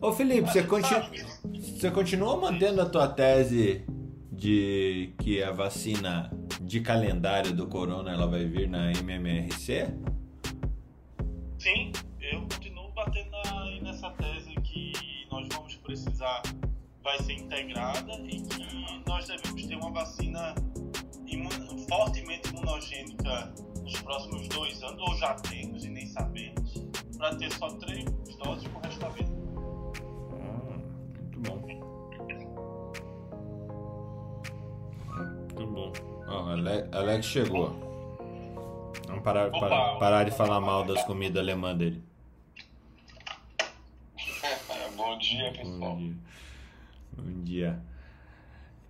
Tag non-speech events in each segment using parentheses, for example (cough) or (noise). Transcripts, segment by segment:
Ô Felipe, você, você continua mantendo a tua tese de que a vacina de calendário do corona ela vai vir na MMRC? Sim, eu continuo batendo aí nessa tese que nós vamos precisar, vai ser integrada e que nós devemos ter uma vacina imun, fortemente imunogênica nos próximos dois anos, ou já temos e nem sabemos, para ter só três doses pro resto da vida. Muito bom. Muito bom. Ó, Alex chegou. Vamos parar, parar, parar de falar mal das comidas alemãs dele. (laughs) Bom dia, pessoal. Bom dia. Bom dia.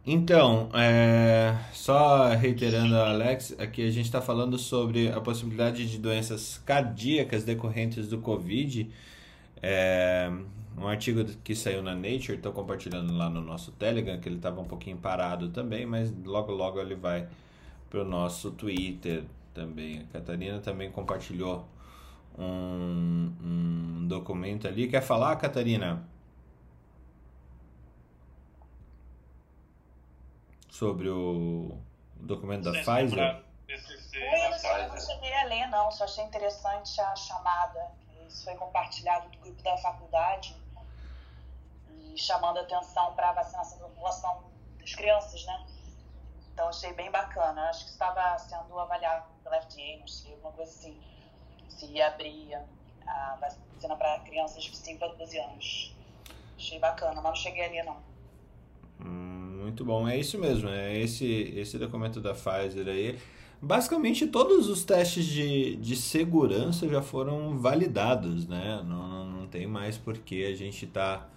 Então, é, só reiterando Alex, aqui a gente está falando sobre a possibilidade de doenças cardíacas decorrentes do Covid. É, um artigo que saiu na Nature, estou compartilhando lá no nosso Telegram, que ele estava um pouquinho parado também, mas logo logo ele vai para o nosso Twitter, também. A Catarina também compartilhou um, um documento ali. Quer falar, Catarina? Sobre o documento da Pfizer? Eu não, não cheguei a ler, não. Só achei interessante a chamada. Isso foi compartilhado do grupo da faculdade chamando atenção para a vacinação da população das crianças, né? Então achei bem bacana. Acho que estava sendo avaliado pela FDA, não sei, alguma coisa assim. Se ia abrir a vacina para crianças de 5 a 12 anos. Achei bacana, mas não cheguei ali não. Hum, muito bom, é isso mesmo. É esse, esse documento da Pfizer aí. Basicamente todos os testes de, de segurança já foram validados, né? Não, não, não tem mais por que a gente está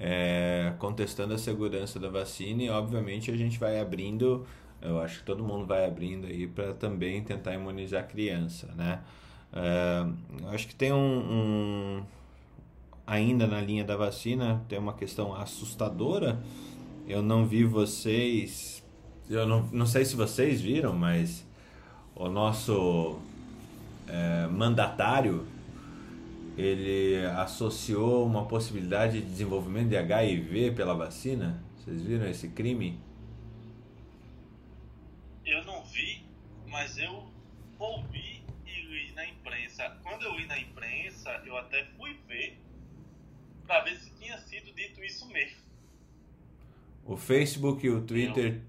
é, contestando a segurança da vacina e obviamente a gente vai abrindo, eu acho que todo mundo vai abrindo aí para também tentar imunizar a criança, né? É, eu acho que tem um, um, ainda na linha da vacina tem uma questão assustadora. Eu não vi vocês, eu não, não sei se vocês viram, mas o nosso é, mandatário ele associou uma possibilidade de desenvolvimento de HIV pela vacina. Vocês viram esse crime? Eu não vi, mas eu ouvi e li na imprensa. Quando eu li na imprensa, eu até fui ver para ver se tinha sido dito isso mesmo. O Facebook e o Twitter.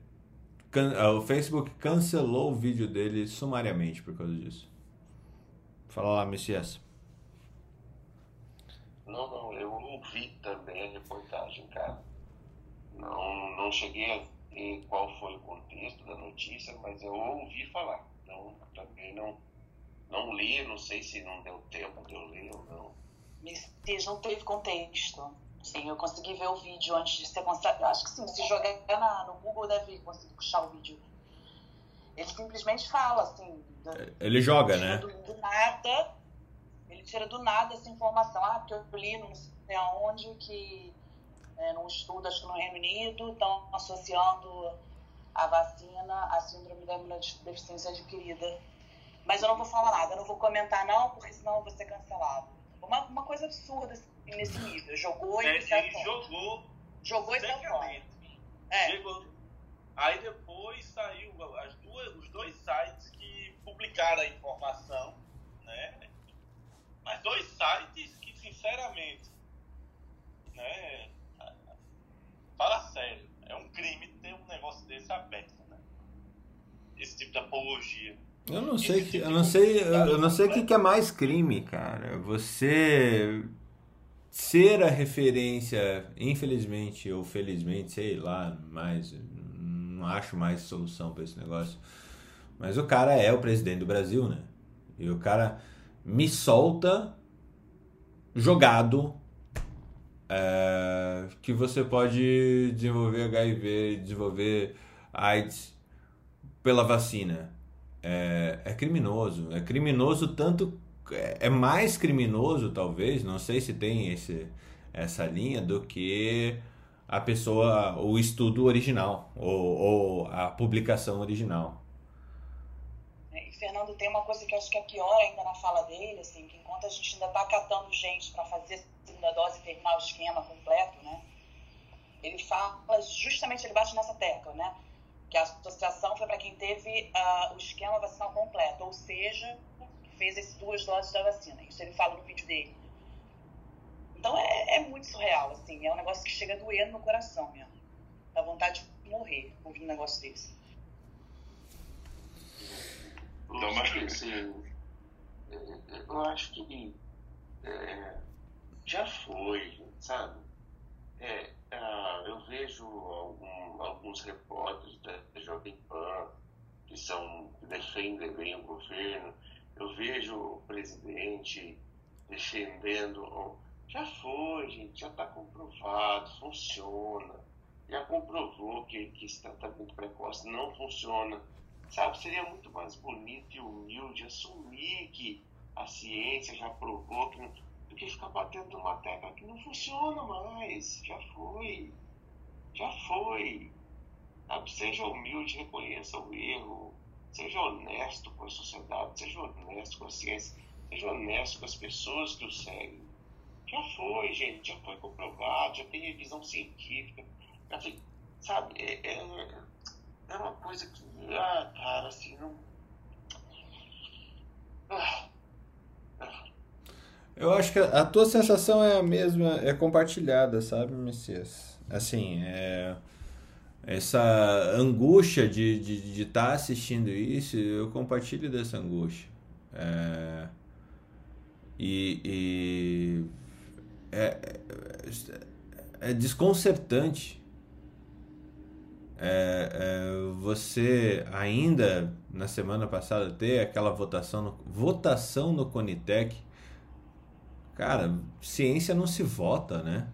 Can, uh, o Facebook cancelou o vídeo dele sumariamente por causa disso. Fala lá, Messias. Não, não, eu ouvi também a reportagem, cara. Não, não cheguei a ver qual foi o contexto da notícia, mas eu ouvi falar. Então, também não, não li, não sei se não deu tempo de eu ler ou não. Messias, não teve contexto. Sim, eu consegui ver o vídeo antes de ser consegue, Acho que sim, se jogar na, no Google deve conseguir puxar o vídeo. Ele simplesmente fala assim. Do, Ele joga, né? Do, do nada ele tira do nada essa informação. Ah, porque eu li não sei aonde que, é, num estudo, acho que no Reino Unido, estão associando a vacina à síndrome da imunodeficiência adquirida. Mas eu não vou falar nada, eu não vou comentar não, porque senão eu vou ser cancelado. Uma, uma coisa absurda assim, nesse nível. Jogou é, e saiu Ele jogou. Jogou e saiu. É. Chegou. Aí depois saiu as duas, os dois sites que publicaram a informação, né? Mas dois sites que, sinceramente, né, fala sério, é um crime ter um negócio desse aberto, né? Esse tipo de apologia. Eu não sei, que, tipo eu não sei, eu não sei o que, que é mais crime, cara. Você ser a referência, infelizmente ou felizmente, sei lá, mas não acho mais solução para esse negócio. Mas o cara é o presidente do Brasil, né? E o cara me solta jogado é, que você pode desenvolver HIV, desenvolver AIDS pela vacina. É, é criminoso. É criminoso tanto. É, é mais criminoso, talvez, não sei se tem esse, essa linha, do que a pessoa, o estudo original ou, ou a publicação original. Fernando tem uma coisa que eu acho que é pior ainda na fala dele, assim, que enquanto a gente ainda está catando gente para fazer a segunda dose e terminar o esquema completo, né? Ele fala, justamente ele bate nessa tecla, né? Que a associação foi para quem teve uh, o esquema vacinal completo, ou seja, fez as duas doses da vacina. Isso ele fala no vídeo dele. Então é, é muito surreal, assim, é um negócio que chega doendo no coração mesmo. Dá vontade de morrer ouvindo um negócio desse. Não, mas assim, eu acho que é, já foi, sabe? É, ah, eu vejo algum, alguns repórteres da Jovem Pan que, são, que defendem bem o governo, eu vejo o presidente defendendo. Já foi, gente, já está comprovado, funciona. Já comprovou que, que esse tratamento precoce não funciona. Sabe, seria muito mais bonito e humilde assumir que a ciência já provou que do que ficar batendo numa tecla que não funciona mais. Já foi. Já foi. Sabe, seja humilde, reconheça o erro. Seja honesto com a sociedade, seja honesto com a ciência, seja honesto com as pessoas que o seguem. Já foi, gente, já foi comprovado, já tem revisão científica. Já foi, sabe, é, é, é uma coisa que, ah, cara, assim, não. Ah, eu acho que a tua sensação é a mesma, é compartilhada, sabe, Messias? Assim, é, essa angústia de estar de, de tá assistindo isso, eu compartilho dessa angústia. É, e, e é, é, é desconcertante é, é, você ainda na semana passada ter aquela votação no, votação no Conitec Cara, ciência não se vota, né?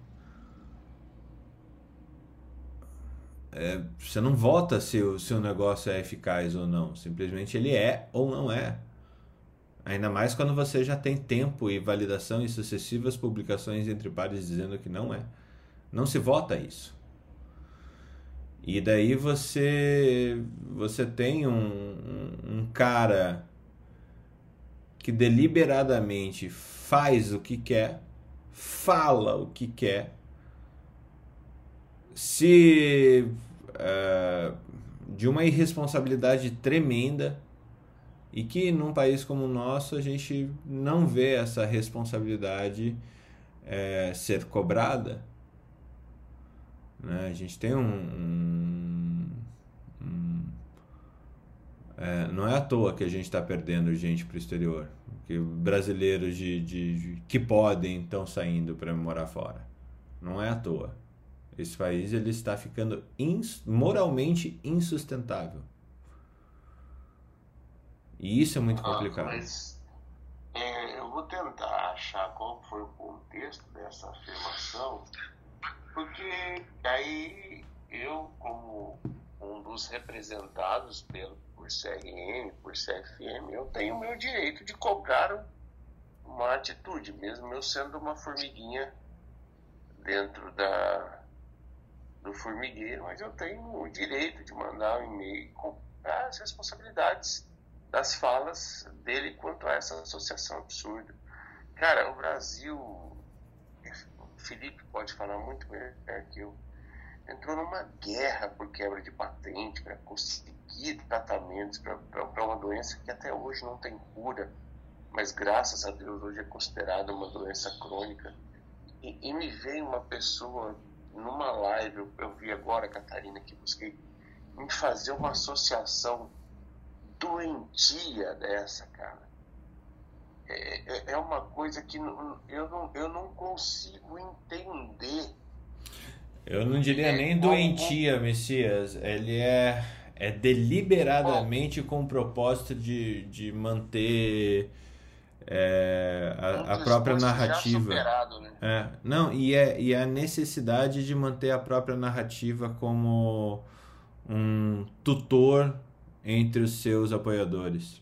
É, você não vota se o seu negócio é eficaz ou não. Simplesmente ele é ou não é. Ainda mais quando você já tem tempo e validação e sucessivas publicações entre pares dizendo que não é. Não se vota isso. E daí você você tem um, um, cara que deliberadamente faz o que quer, fala o que quer, se uh, de uma irresponsabilidade tremenda e que num país como o nosso a gente não vê essa responsabilidade é, ser cobrada. Né? A gente tem um. um, um é, não é à toa que a gente está perdendo gente para o exterior que brasileiros de, de, de que podem estão saindo para morar fora. Não é à toa. Esse país ele está ficando ins, moralmente insustentável. E isso é muito ah, complicado. Mas é, eu vou tentar achar qual foi o contexto dessa afirmação, porque aí eu, como um dos representados pelo por CRM, por CFM, eu tenho o meu direito de cobrar uma atitude, mesmo eu sendo uma formiguinha dentro da, do formigueiro, mas eu tenho o direito de mandar um e-mail com as responsabilidades das falas dele quanto a essa associação absurda. Cara, o Brasil, Felipe pode falar muito melhor que eu, entrou numa guerra por quebra de patente para conseguir tratamentos para uma doença que até hoje não tem cura, mas graças a Deus hoje é considerada uma doença crônica. E, e me veio uma pessoa numa live, eu, eu vi agora, Catarina, que busquei me fazer uma associação doentia dessa, cara. É, é, é uma coisa que eu, não, eu não consigo entender. Eu não diria é, nem doentia, Messias. Ele é é deliberadamente com o propósito de, de manter é, a, a, própria narrativa. Superado, né? é, não, e, é, e a necessidade de manter a própria narrativa como um tutor entre os seus apoiadores.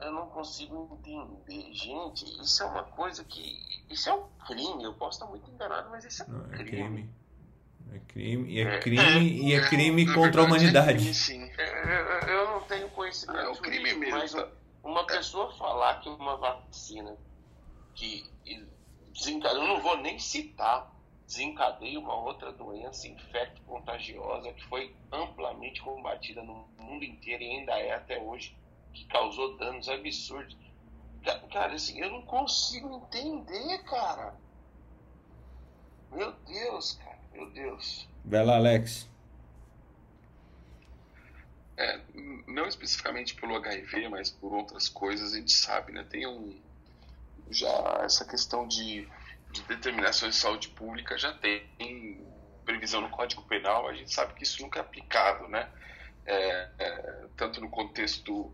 Eu, eu não consigo entender. Gente, isso é uma coisa que. Isso é um crime. Eu posso estar muito enganado, mas isso é um não, crime. É crime. É crime, e é crime, é, e é crime contra a humanidade. sim. Eu, eu não tenho conhecimento. É o crime mesmo. Mas uma pessoa falar que uma vacina que desencadeia, eu não vou nem citar, desencadeia uma outra doença infecto contagiosa que foi amplamente combatida no mundo inteiro e ainda é até hoje, que causou danos absurdos. Cara, assim, eu não consigo entender, cara. Meu Deus, cara, meu Deus. Vai lá, Alex. É, não especificamente pelo HIV, mas por outras coisas, a gente sabe, né? Tem um. Já essa questão de, de determinações de saúde pública já tem previsão no Código Penal, a gente sabe que isso nunca é aplicado, né? É, é, tanto no contexto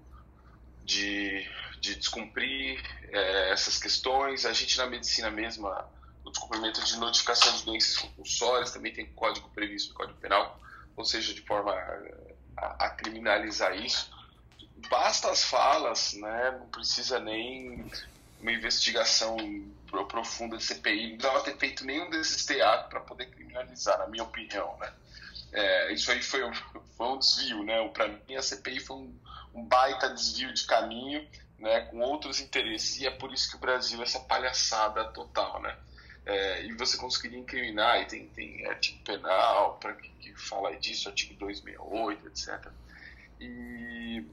de, de descumprir é, essas questões, a gente na medicina mesma, o descumprimento de notificação de doenças compulsórias também tem código previsto no Código Penal, ou seja, de forma a, a criminalizar isso. Basta as falas, né? não precisa nem uma investigação profunda de CPI, não precisava ter feito nenhum desses teatros para poder criminalizar, na minha opinião. Né? É, isso aí foi, foi um desvio, né? Para mim a CPI foi um, um, baita desvio de caminho, né? Com outros interesses e é por isso que o Brasil é essa palhaçada total, né? É, e você conseguiria incriminar, e tem, tem artigo penal para que, que fala disso, artigo 268, etc. E,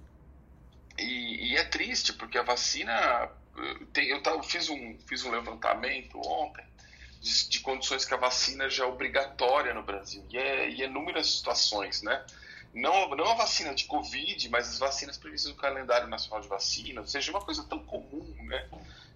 e, e, é triste, porque a vacina. Tem, eu, eu fiz, um, fiz um levantamento ontem de, de, condições que a vacina já é obrigatória no Brasil, e é, e é inúmeras situações, né? Não, não a vacina de Covid, mas as vacinas previstas no calendário nacional de vacina, ou seja, uma coisa tão comum, né?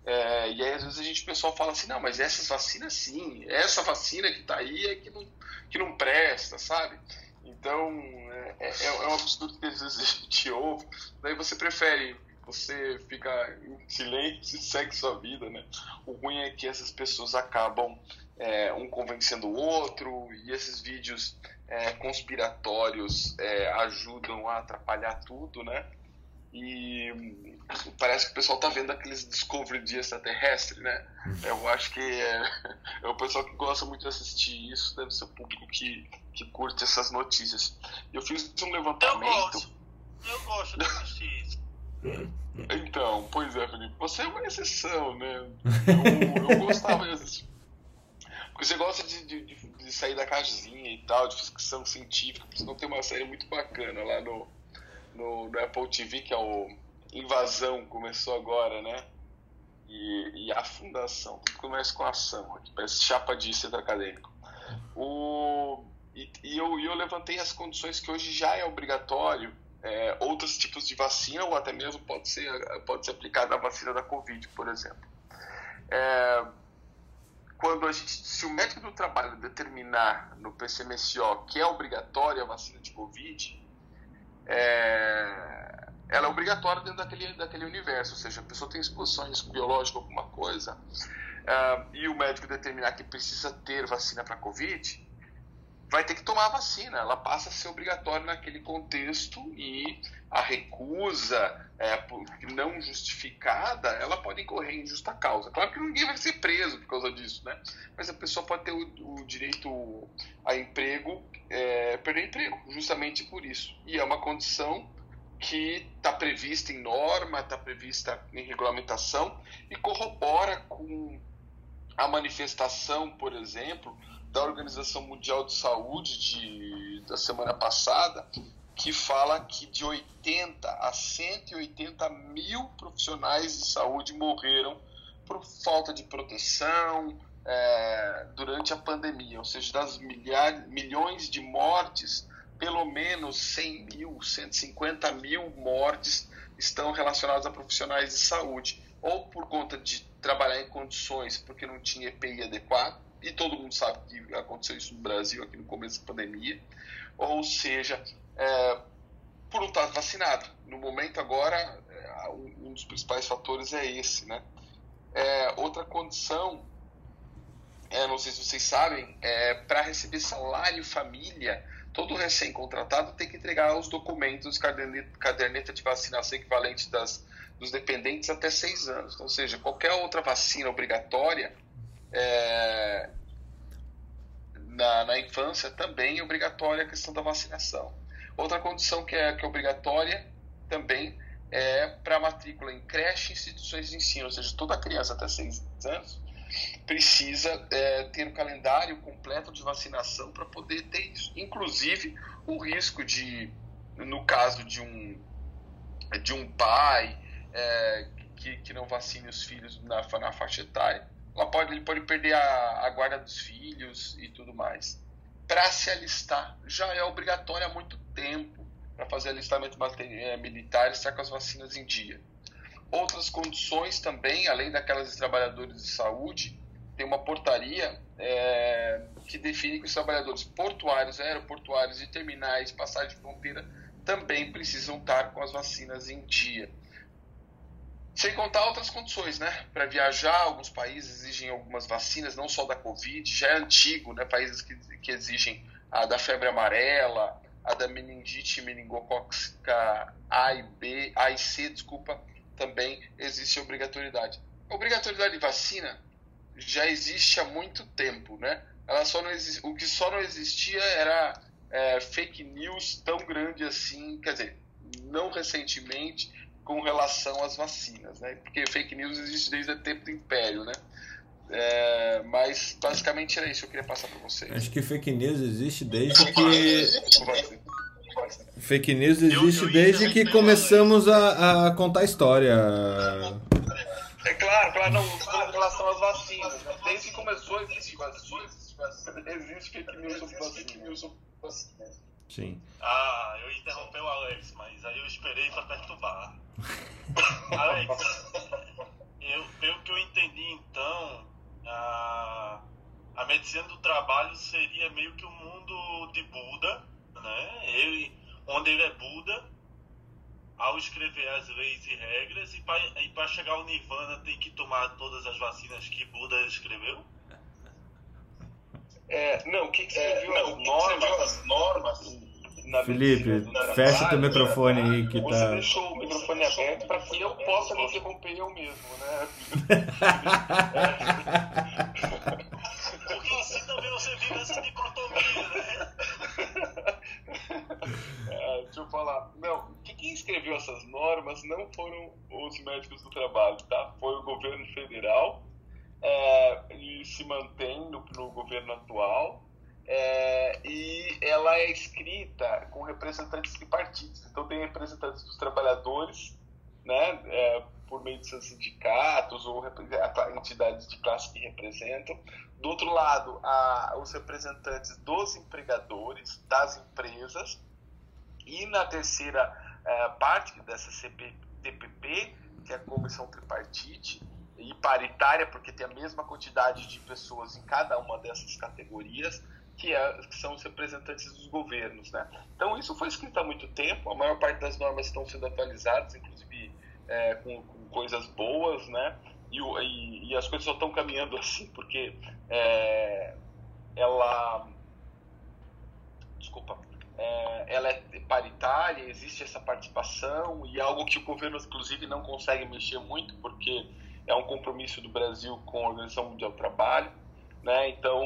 É, e aí, às vezes, a gente, o pessoal fala assim, não, mas essas vacinas sim, essa vacina que está aí é que não, que não presta, sabe? Então, é, é, é um absurdo que às vezes a gente ouve. Daí você prefere, você fica em silêncio e segue sua vida, né? O ruim é que essas pessoas acabam é, um convencendo o outro e esses vídeos é, conspiratórios é, ajudam a atrapalhar tudo, né? E parece que o pessoal tá vendo aqueles Discovery de extraterrestre, né? Uhum. Eu acho que é, é, o pessoal que gosta muito de assistir isso, deve ser o público que, que curte essas notícias. Eu fiz um levantamento. Eu gosto, eu gosto de assistir isso. Então, pois é, Felipe, você é uma exceção, né? Eu, eu gostava de assistir. Porque você gosta de, de, de, sair da caixinha e tal, de ficção científica, por isso não tem uma série muito bacana lá no, no, no Apple TV, que é o Invasão, começou agora, né? E, e a fundação, tudo começa com ação, aqui, parece chapa de centro acadêmico. O, e, e eu, eu levantei as condições que hoje já é obrigatório é, outros tipos de vacina, ou até mesmo pode ser, pode ser aplicada a vacina da Covid, por exemplo. É, quando a gente, se o médico do trabalho determinar no PCMSO que é obrigatória a vacina de Covid, é, ela é obrigatória dentro daquele, daquele universo, ou seja, a pessoa tem exposição biológico alguma coisa, uh, e o médico determinar que precisa ter vacina para Covid, vai ter que tomar a vacina, ela passa a ser obrigatória naquele contexto e a recusa é, não justificada, ela pode incorrer em justa causa. Claro que ninguém vai ser preso por causa disso, né? Mas a pessoa pode ter o, o direito a emprego, é, perder emprego, justamente por isso. E é uma condição que está prevista em norma, está prevista em regulamentação e corrobora com a manifestação, por exemplo, da Organização Mundial de Saúde de, da semana passada, que fala que de 80 a 180 mil profissionais de saúde morreram por falta de proteção é, durante a pandemia, ou seja, das milhares, milhões de mortes, pelo menos 100 mil, 150 mil mortes estão relacionadas a profissionais de saúde, ou por conta de trabalhar em condições porque não tinha EPI adequado, e todo mundo sabe que aconteceu isso no Brasil aqui no começo da pandemia, ou seja, é, por não estar vacinado. No momento agora, é, um dos principais fatores é esse, né? É, outra condição, é, não sei se vocês sabem, é, para receber salário família, todo recém-contratado tem que entregar os documentos, caderneta, caderneta de vacinação equivalente das, dos dependentes até seis anos. Então, ou seja, qualquer outra vacina obrigatória é, na, na infância também é obrigatória a questão da vacinação. Outra condição que é, que é obrigatória também é para matrícula em creche e instituições de ensino, ou seja, toda criança até 6 anos precisa é, ter um calendário completo de vacinação para poder ter isso. Inclusive, o risco de, no caso de um, de um pai é, que, que não vacine os filhos na, na faixa etária, ela pode, ele pode perder a, a guarda dos filhos e tudo mais. Para se alistar, já é obrigatório há muito tempo para fazer alistamento é, militar e estar com as vacinas em dia. Outras condições também, além daquelas de trabalhadores de saúde, tem uma portaria é, que define que os trabalhadores portuários, aeroportuários e terminais, passagem de fronteira, também precisam estar com as vacinas em dia. Sem contar outras condições, né? Para viajar, alguns países exigem algumas vacinas, não só da Covid, já é antigo, né? Países que, que exigem a da febre amarela, a da meningite meningocócica A e B, A e C, desculpa, também existe obrigatoriedade. A obrigatoriedade de vacina já existe há muito tempo, né? Ela só não existe, o que só não existia era é, fake news tão grande assim, quer dizer, não recentemente com relação às vacinas, né? Porque fake news existe desde o tempo do Império, né? É, mas basicamente era isso que eu queria passar para vocês. Acho que fake news existe desde que fake news existe desde que começamos a, a contar história. É claro, claro, não, com relação às vacinas. Né? Desde que começou existe vacinas, existe fake news sobre vacinas. Sim. Ah, eu interrompi o Alex, mas aí eu esperei para perturbar. (laughs) Alex, eu, pelo que eu entendi então, a, a medicina do trabalho seria meio que o um mundo de Buda, né? Ele, onde ele é Buda, ao escrever as leis e regras, e para chegar ao Nirvana tem que tomar todas as vacinas que Buda escreveu? É, não, quem escreveu, é, não, as, normas, as normas Felipe, fecha teu microfone aí que Você tá. Você deixou o microfone aberto para que eu possa me interromper eu mesmo, né? (laughs) Porque assim também você vive essa dicotomia, né? (laughs) É, deixa eu falar. Não, quem escreveu essas normas não foram os médicos do trabalho, tá? Foi o governo federal é, e se mantém no, no governo atual é, e ela é escrita com representantes de partidos. Então, tem representantes dos trabalhadores, né, é, por meio de seus sindicatos ou entidades de classe que representam. Do outro lado, os representantes dos empregadores, das empresas. E na terceira é, parte dessa CPTPP, que é a Comissão Tripartite, e paritária, porque tem a mesma quantidade de pessoas em cada uma dessas categorias, que, é, que, são os representantes dos governos. Né? Então, isso foi escrito há muito tempo, a maior parte das normas estão sendo atualizadas, inclusive é, com, com, coisas boas, né? E, e, e, as coisas só estão caminhando (laughs) assim, porque é, ela. Desculpa. É, ela é paritária, existe essa participação e algo que o governo, inclusive, não consegue mexer muito, porque é um compromisso do Brasil com a Organização Mundial do Trabalho. Né? Então,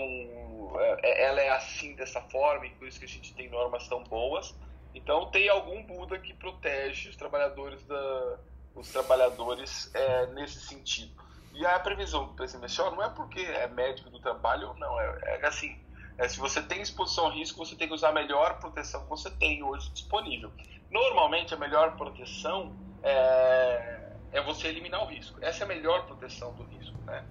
é, ela é assim dessa forma e por isso que a gente tem normas tão boas. Então tem algum Buda que protege os trabalhadores da, os trabalhadores é, nesse sentido. E a previsão do presidente Michel não é porque é médico do trabalho, não é, é assim. É, se você tem exposição ao risco, você tem que usar a melhor proteção que você tem hoje disponível. Normalmente, a melhor proteção é, é você eliminar o risco. Essa é a melhor proteção do risco, né?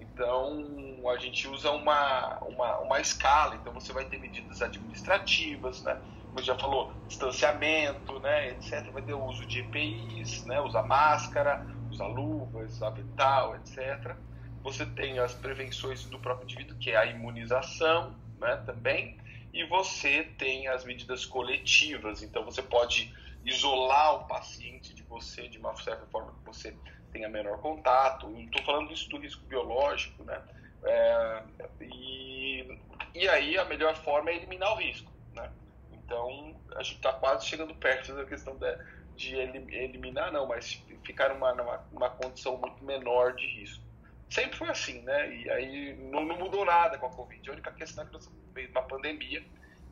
Então, a gente usa uma, uma, uma escala. Então, você vai ter medidas administrativas, né? Como já falou, distanciamento, né, etc. Vai ter o uso de EPIs, né? Usar máscara, usar luvas, usar vital, etc. Você tem as prevenções do próprio indivíduo, que é a imunização, né, também. E você tem as medidas coletivas. Então, você pode isolar o paciente de você de uma certa forma que você tenha menor contato. Estou falando isso do risco biológico, né? É, e, e aí a melhor forma é eliminar o risco, né? Então a gente está quase chegando perto da questão de, de eliminar, não, mas ficar numa, numa, numa, condição muito menor de risco. Sempre foi assim, né? E aí não, não mudou nada com a Covid. A única questão é que nós estamos uma pandemia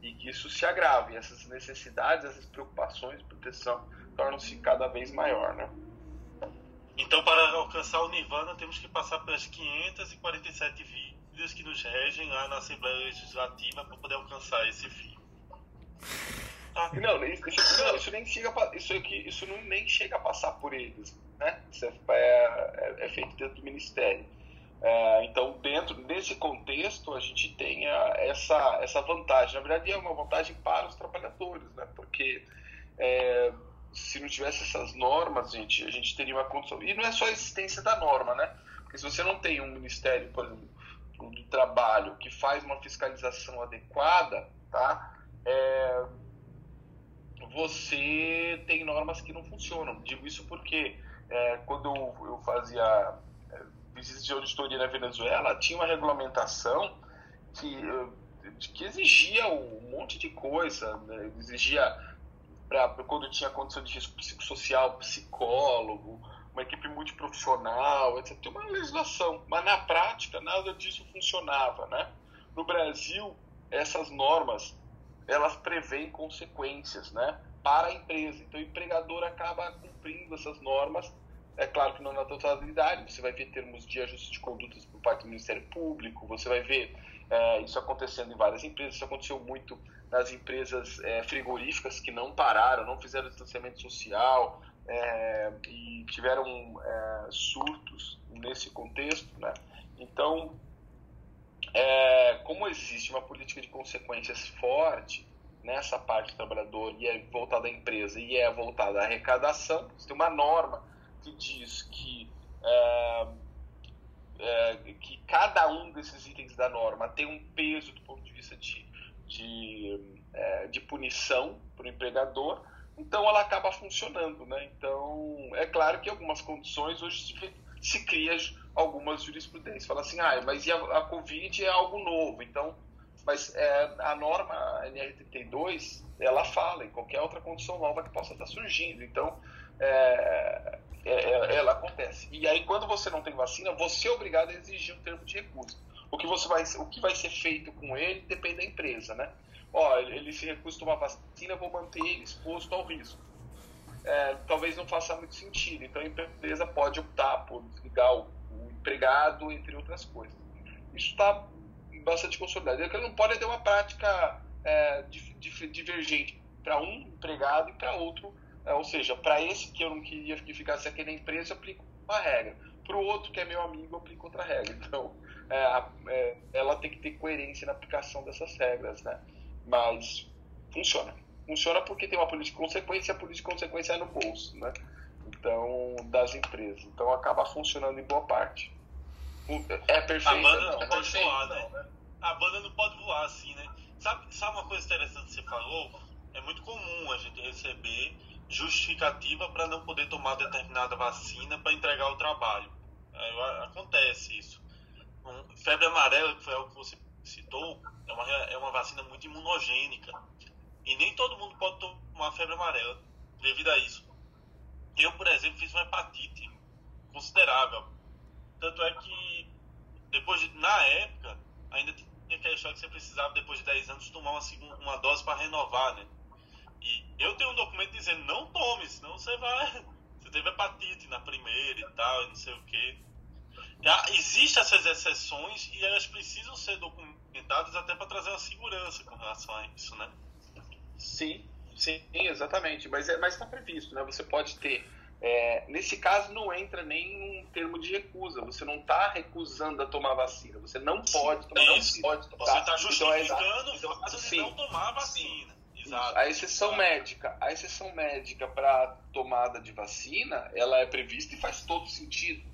e que isso se agrave. Essas necessidades, essas preocupações de proteção tornam-se cada vez maior, né? Então, para alcançar o Nirvana, temos que passar pelas 547 vidas que nos regem lá na Assembleia Legislativa para poder alcançar esse fim. Ah. Não, isso, não, isso nem chega a, isso aqui, isso não nem chega a passar por eles, né? Isso é, é, é feito dentro do ministério. É, então, dentro desse contexto, a gente tem a, essa, essa vantagem. Na verdade, é uma vantagem para os trabalhadores, né? Porque é, se não tivesse essas normas, gente, a gente teria uma condição. E não é só a existência da norma, né? Porque se você não tem um ministério, por exemplo, do trabalho que faz uma fiscalização adequada, tá? É, você tem normas que não funcionam. Digo isso porque é, quando eu, eu fazia visitas de auditoria na Venezuela, tinha uma regulamentação que, que exigia um monte de coisa, né? exigia para quando tinha condição de risco psicossocial, psicólogo, uma equipe multiprofissional, etc. Tem uma legislação, mas na prática nada disso funcionava, né? No Brasil, essas normas elas prevêem consequências, né? Para a empresa. Então, o empregador acaba cumprindo essas normas. É claro que não na totalidade. Você vai ver termos de ajuste de condutas por parte do Ministério Público. Você vai ver é, isso acontecendo em várias empresas. Isso aconteceu muito nas empresas é, frigoríficas que não pararam, não fizeram distanciamento social é, e tiveram surtos nesse contexto. Né? Então, como existe uma política de consequências forte nessa parte do trabalhador e é voltada à empresa e é voltada à arrecadação, você tem uma norma que diz que é, é, que cada um desses itens da norma tem um peso do ponto de vista de de, é, de punição para o empregador, então ela acaba funcionando. Né? Então, é claro que algumas condições hoje se, se cria algumas jurisprudências. Fala assim, ah, mas a, a Covid é algo novo, então mas é, a norma NR32 ela fala em qualquer outra condição nova que possa estar surgindo então é, é, é, ela acontece e aí quando você não tem vacina você é obrigado a exigir um termo de recusa o que, você vai, o que vai ser feito com ele depende da empresa, né? Ó, ele se recusa a tomar vacina, vou manter ele exposto ao risco. É, talvez não faça muito sentido. Então a empresa pode optar por desligar o, o empregado, entre outras coisas. Isso está bastante consolidado. Ele não pode ter uma prática é, divergente para um empregado e para outro. É, ou seja, para esse que eu não queria que ficasse aqui na empresa, eu aplico uma regra. Para o outro que é meu amigo, eu aplico outra regra. Então, é, é, ela tem que ter coerência na aplicação dessas regras, né? Mas funciona. Funciona porque tem uma política de consequência, a política de consequência é no bolso, né? Então, das empresas. Então, acaba funcionando em boa parte. É perfeito. A banda não, não é pode perfeito, voar, né? né? A banda não pode voar assim, né? Sabe, sabe uma coisa interessante que você falou? É muito comum a gente receber justificativa para não poder tomar determinada vacina para entregar o trabalho. É, acontece isso. Um, febre amarela, que foi algo que você citou, é uma, é uma vacina muito imunogênica. E nem todo mundo pode tomar febre amarela devido a isso. Eu, por exemplo, fiz uma hepatite considerável. Tanto é que, depois de, na época, ainda tinha aquela história que você precisava, depois de 10 anos, tomar uma, segunda, uma dose para renovar, né? E eu tenho um documento dizendo, não tome, senão você vai... (laughs) Você teve hepatite na primeira e tal, e não sei o quê. Existem essas exceções e elas precisam ser documentadas até para trazer uma segurança com relação a isso, né? Sim, sim, exatamente. Mas é, está previsto, né? Você pode ter. É, nesse caso, não entra nem um termo de recusa. Você não está recusando a tomar vacina. Você não pode tomar é isso. Pode tomar. Você está justificando então, é o fato de não tomar a vacina. Exato. A exceção médica, a exceção médica para tomada de vacina, ela é prevista e faz todo sentido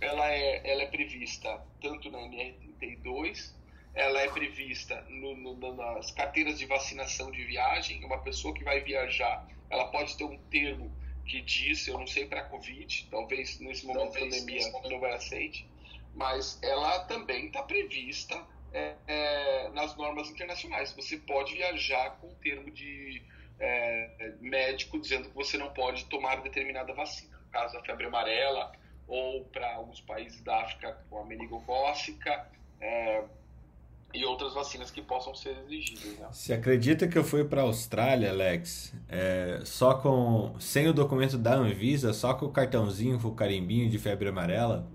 ela é, ela é prevista tanto na NR32, ela é prevista no, no, nas carteiras de vacinação de viagem. Uma pessoa que vai viajar, ela pode ter um termo que diz, eu não sei para Covid, talvez nesse momento talvez, de pandemia momento. não vai aceite, mas ela também está prevista é, é, nas normas internacionais. Você pode viajar com um termo de é, médico dizendo que você não pode tomar determinada vacina. No caso da febre amarela, ou para alguns países da África com a meningocócica é, e outras outras vacinas que possam ser exigidas. Né? Você acredita que eu fui para a Austrália, Alex, é, só com sem o documento da Anvisa, só com o cartãozinho, com o carimbinho de febre amarela?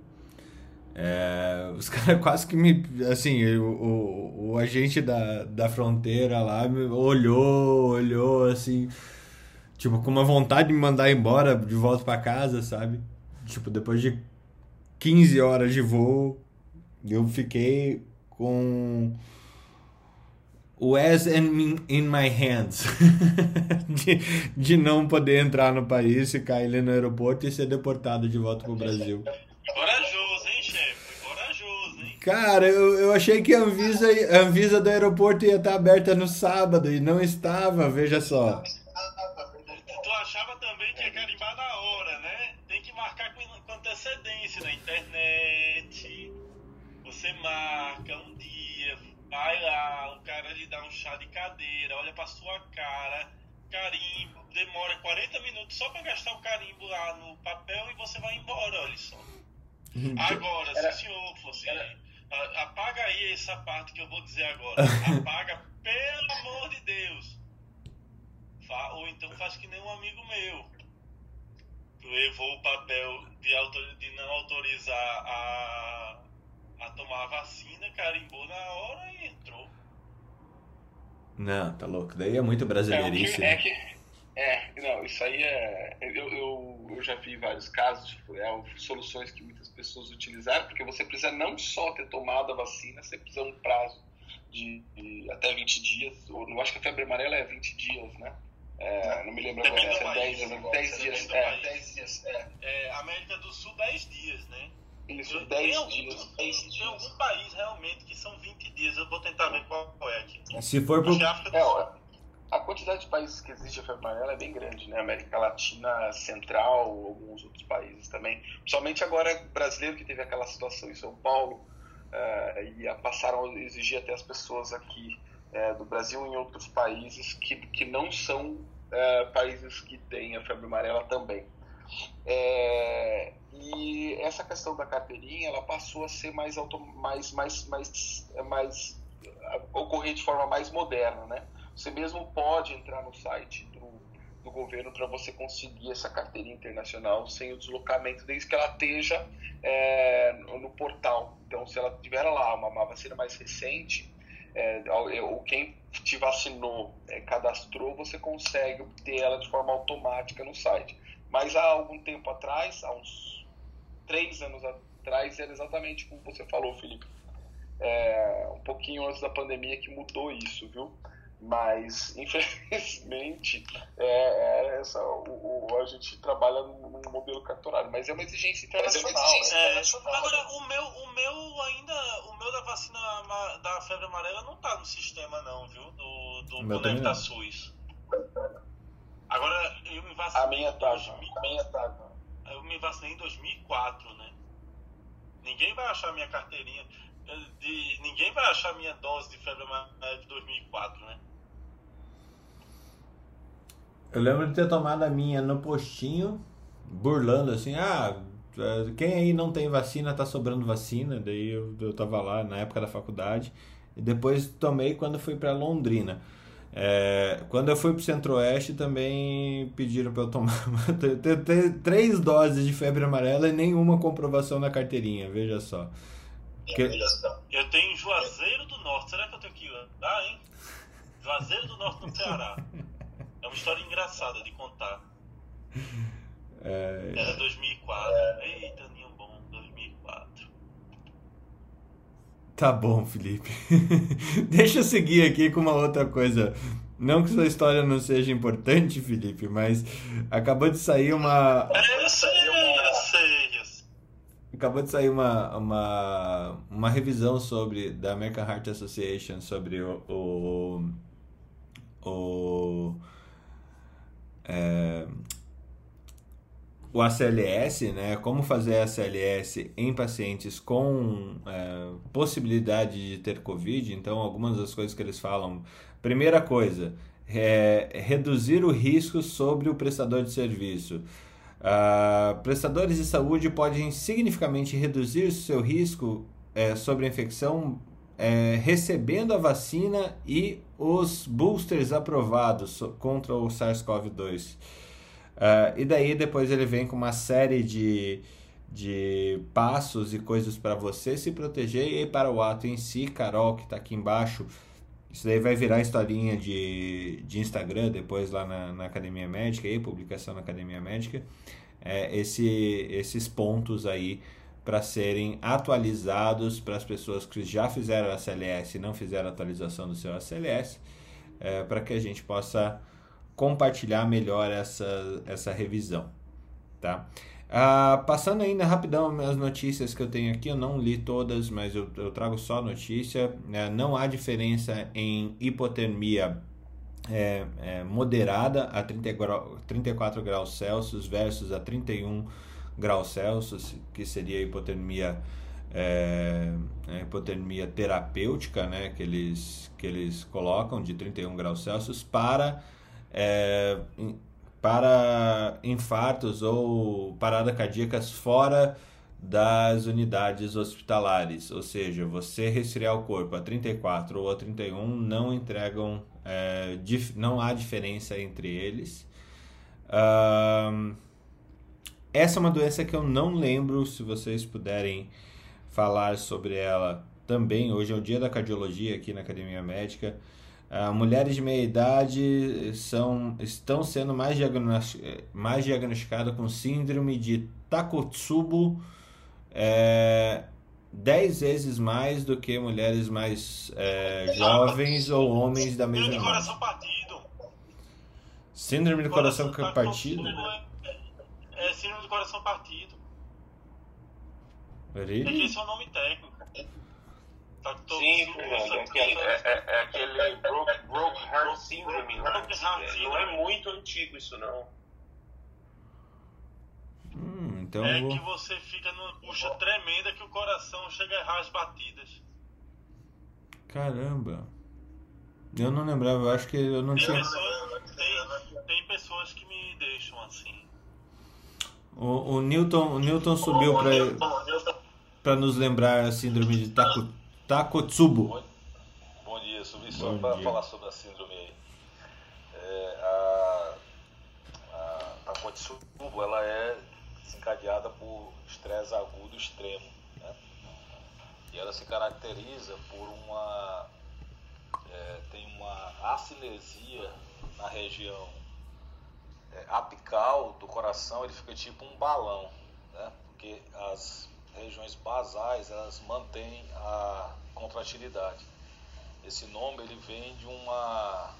É, os (laughs) caras quase que me. Assim, o, o, o, agente da, da fronteira lá me olhou, olhou, assim. Tipo, com uma vontade de me mandar embora de volta para casa, sabe? Tipo, depois de 15 horas de voo, eu fiquei com o in, in my hands (laughs) de, de não poder entrar no país, ficar ali no aeroporto e ser deportado de volta pro Brasil. Corajoso, hein, chefe? Corajoso, hein? Cara, eu, eu achei que a Anvisa, a Anvisa do aeroporto ia estar aberta no sábado e não estava, veja só. Tu achava também que ia carimbar na hora, né? Tem que marcar com, com antecedência na internet. Você marca um dia, vai lá, o cara lhe dá um chá de cadeira, olha pra sua cara, carimbo, demora 40 minutos só pra gastar o carimbo lá no papel e você vai embora, olha só. Agora, se o senhor fosse. Apaga aí essa parte que eu vou dizer agora. Apaga, (laughs) pelo amor de Deus. Ou então faz que nem um amigo meu. Levou o papel de, de não autorizar a, a tomar a vacina, carimbou na hora e entrou. Não, tá louco. Daí é muito brasileirice. É, é que, é, não, isso aí é. Eu, eu, eu já vi vários casos, tipo, é, soluções que muitas pessoas utilizaram, porque você precisa não só ter tomado a vacina, você precisa um prazo de, de até 20 dias, ou eu acho que a febre amarela é 20 dias, né? É, não me lembro agora, é 10, 10 dias. É, 10 dias. É. é, América do Sul, 10 dias, né? Isso, 10 algum, dias. Tem, tem algum país realmente que são 20 dias. Eu vou tentar ver qual é aqui. Se for pro... É, a quantidade de países que existe a febre amarela é bem grande, né? América Latina Central, alguns outros países também. Principalmente agora brasileiro que teve aquela situação em São Paulo uh, e passaram a exigir até as pessoas aqui uh, do Brasil e em outros países que, que não são uh, países que têm a febre amarela também. É, e essa questão da carteirinha, ela passou a ser mais, auto, mais, mais, mais, mais ocorrer de forma mais moderna, né? Você mesmo pode entrar no site do, do governo para você conseguir essa carteirinha internacional sem o deslocamento, desde que ela esteja é, no portal. Então, se ela tiver lá uma, uma vacina mais recente, é, ou quem te vacinou, é, cadastrou, você consegue obter ela de forma automática no site. Mas há algum tempo atrás, há uns três anos atrás, era exatamente como você falou, Felipe. É, um pouquinho antes da pandemia que mudou isso, viu? Mas, (laughs) infelizmente, é, é essa, o, o, a gente trabalha num, modelo cartorário, mas é uma exigência internacional. É uma exigência né? internacional. Agora, o meu, o meu ainda, o meu da vacina da febre amarela não está no sistema, não, viu? Do, do Conecta SUS. Agora, eu me vacinei. A minha tá, a minha tá. Eu me vacinei em 2004, né? Ninguém vai achar minha carteirinha. De, ninguém vai achar minha dose de febre amarela de 2004, né? Eu lembro de ter tomado a minha no postinho, burlando assim, ah, quem aí não tem vacina, tá sobrando vacina. Daí eu, eu tava lá na época da faculdade. E depois tomei quando fui para Londrina. É, quando eu fui para o Centro-Oeste também pediram para eu tomar (laughs) três doses de febre amarela e nenhuma comprovação na carteirinha, veja só. Que... Eu tenho Juazeiro do Norte, será que eu tenho que ir lá, hein? Juazeiro do Norte no Ceará. (laughs) É uma história engraçada de contar. (laughs) É... Era 2004. Eita, Ninho Bom, 2004. Tá bom, Felipe. (laughs) Deixa eu seguir aqui com uma outra coisa. Não que sua história não seja importante, Felipe, mas acabou de sair uma. É, eu sei, eu sei. Acabou de sair uma, uma, uma revisão sobre da American Heart Association sobre o, o, o é, o ACLS, né, como fazer ACLS em pacientes com é, possibilidade de ter Covid. Então, algumas das coisas que eles falam. Primeira coisa, é reduzir o risco sobre o prestador de serviço. Uh, prestadores de saúde podem significativamente reduzir seu risco é, sobre a infecção é, recebendo a vacina e os boosters aprovados contra o SARS-CoV-2. Uh, e daí depois ele vem com uma série de, de passos e coisas para você se proteger e para o ato em si, Carol, que está aqui embaixo. Isso daí vai virar historinha de, de Instagram depois lá na, na Academia Médica, aí, publicação na Academia Médica. É, esse, esses pontos aí para serem atualizados para as pessoas que já fizeram a CLS e não fizeram a atualização do seu ACLS, é, para que a gente possa compartilhar melhor essa, essa revisão. Tá? Ah, passando ainda rapidão as notícias que eu tenho aqui, eu não li todas, mas eu, eu trago só notícia. É, não há diferença em hipotermia é, é, moderada a 30 grau, 34 graus Celsius versus a 31 graus Celsius, que seria a hipotermia, é, a hipotermia terapêutica, né, que eles, que eles colocam de 31 graus Celsius para, é, para infartos ou paradas cardíacas fora das unidades hospitalares, ou seja, você resfriar o corpo a 34 ou a 31 não entregam, é, não há diferença entre eles. Um, essa é uma doença que eu não lembro, se vocês puderem falar sobre ela também. Hoje é o dia da cardiologia aqui na Academia Médica. Uh, mulheres de meia idade são, estão sendo mais, diagnostic, mais diagnosticadas com síndrome de Takotsubo é, 10 vezes mais do que mulheres mais é, jovens ou homens da mesma idade. Síndrome de coração partido. Coração, coração partido? É do coração partido. Really? Esse é o nome técnico. Tá Sim, é, é, é, é, aquele broke, broke heart syndrome. Né? Não é muito antigo isso não. Hum, então é vou... que você fica numa puxa tremenda que o coração chega a errar as batidas. Caramba. Eu não lembrava, eu acho que eu não tem tinha. Pessoas, tem, tem pessoas que me deixam assim. O, o Newton, o Newton subiu para nos lembrar a síndrome de Tako, Takotsubo. Bom, bom dia, subi só para falar sobre a síndrome aí. É, a, a Takotsubo ela é desencadeada por estresse agudo extremo. Né? E ela se caracteriza por uma. É, tem uma acinesia na região apical do coração ele fica tipo um balão, né? porque as regiões basais elas mantêm a contratilidade. Esse nome ele vem de uma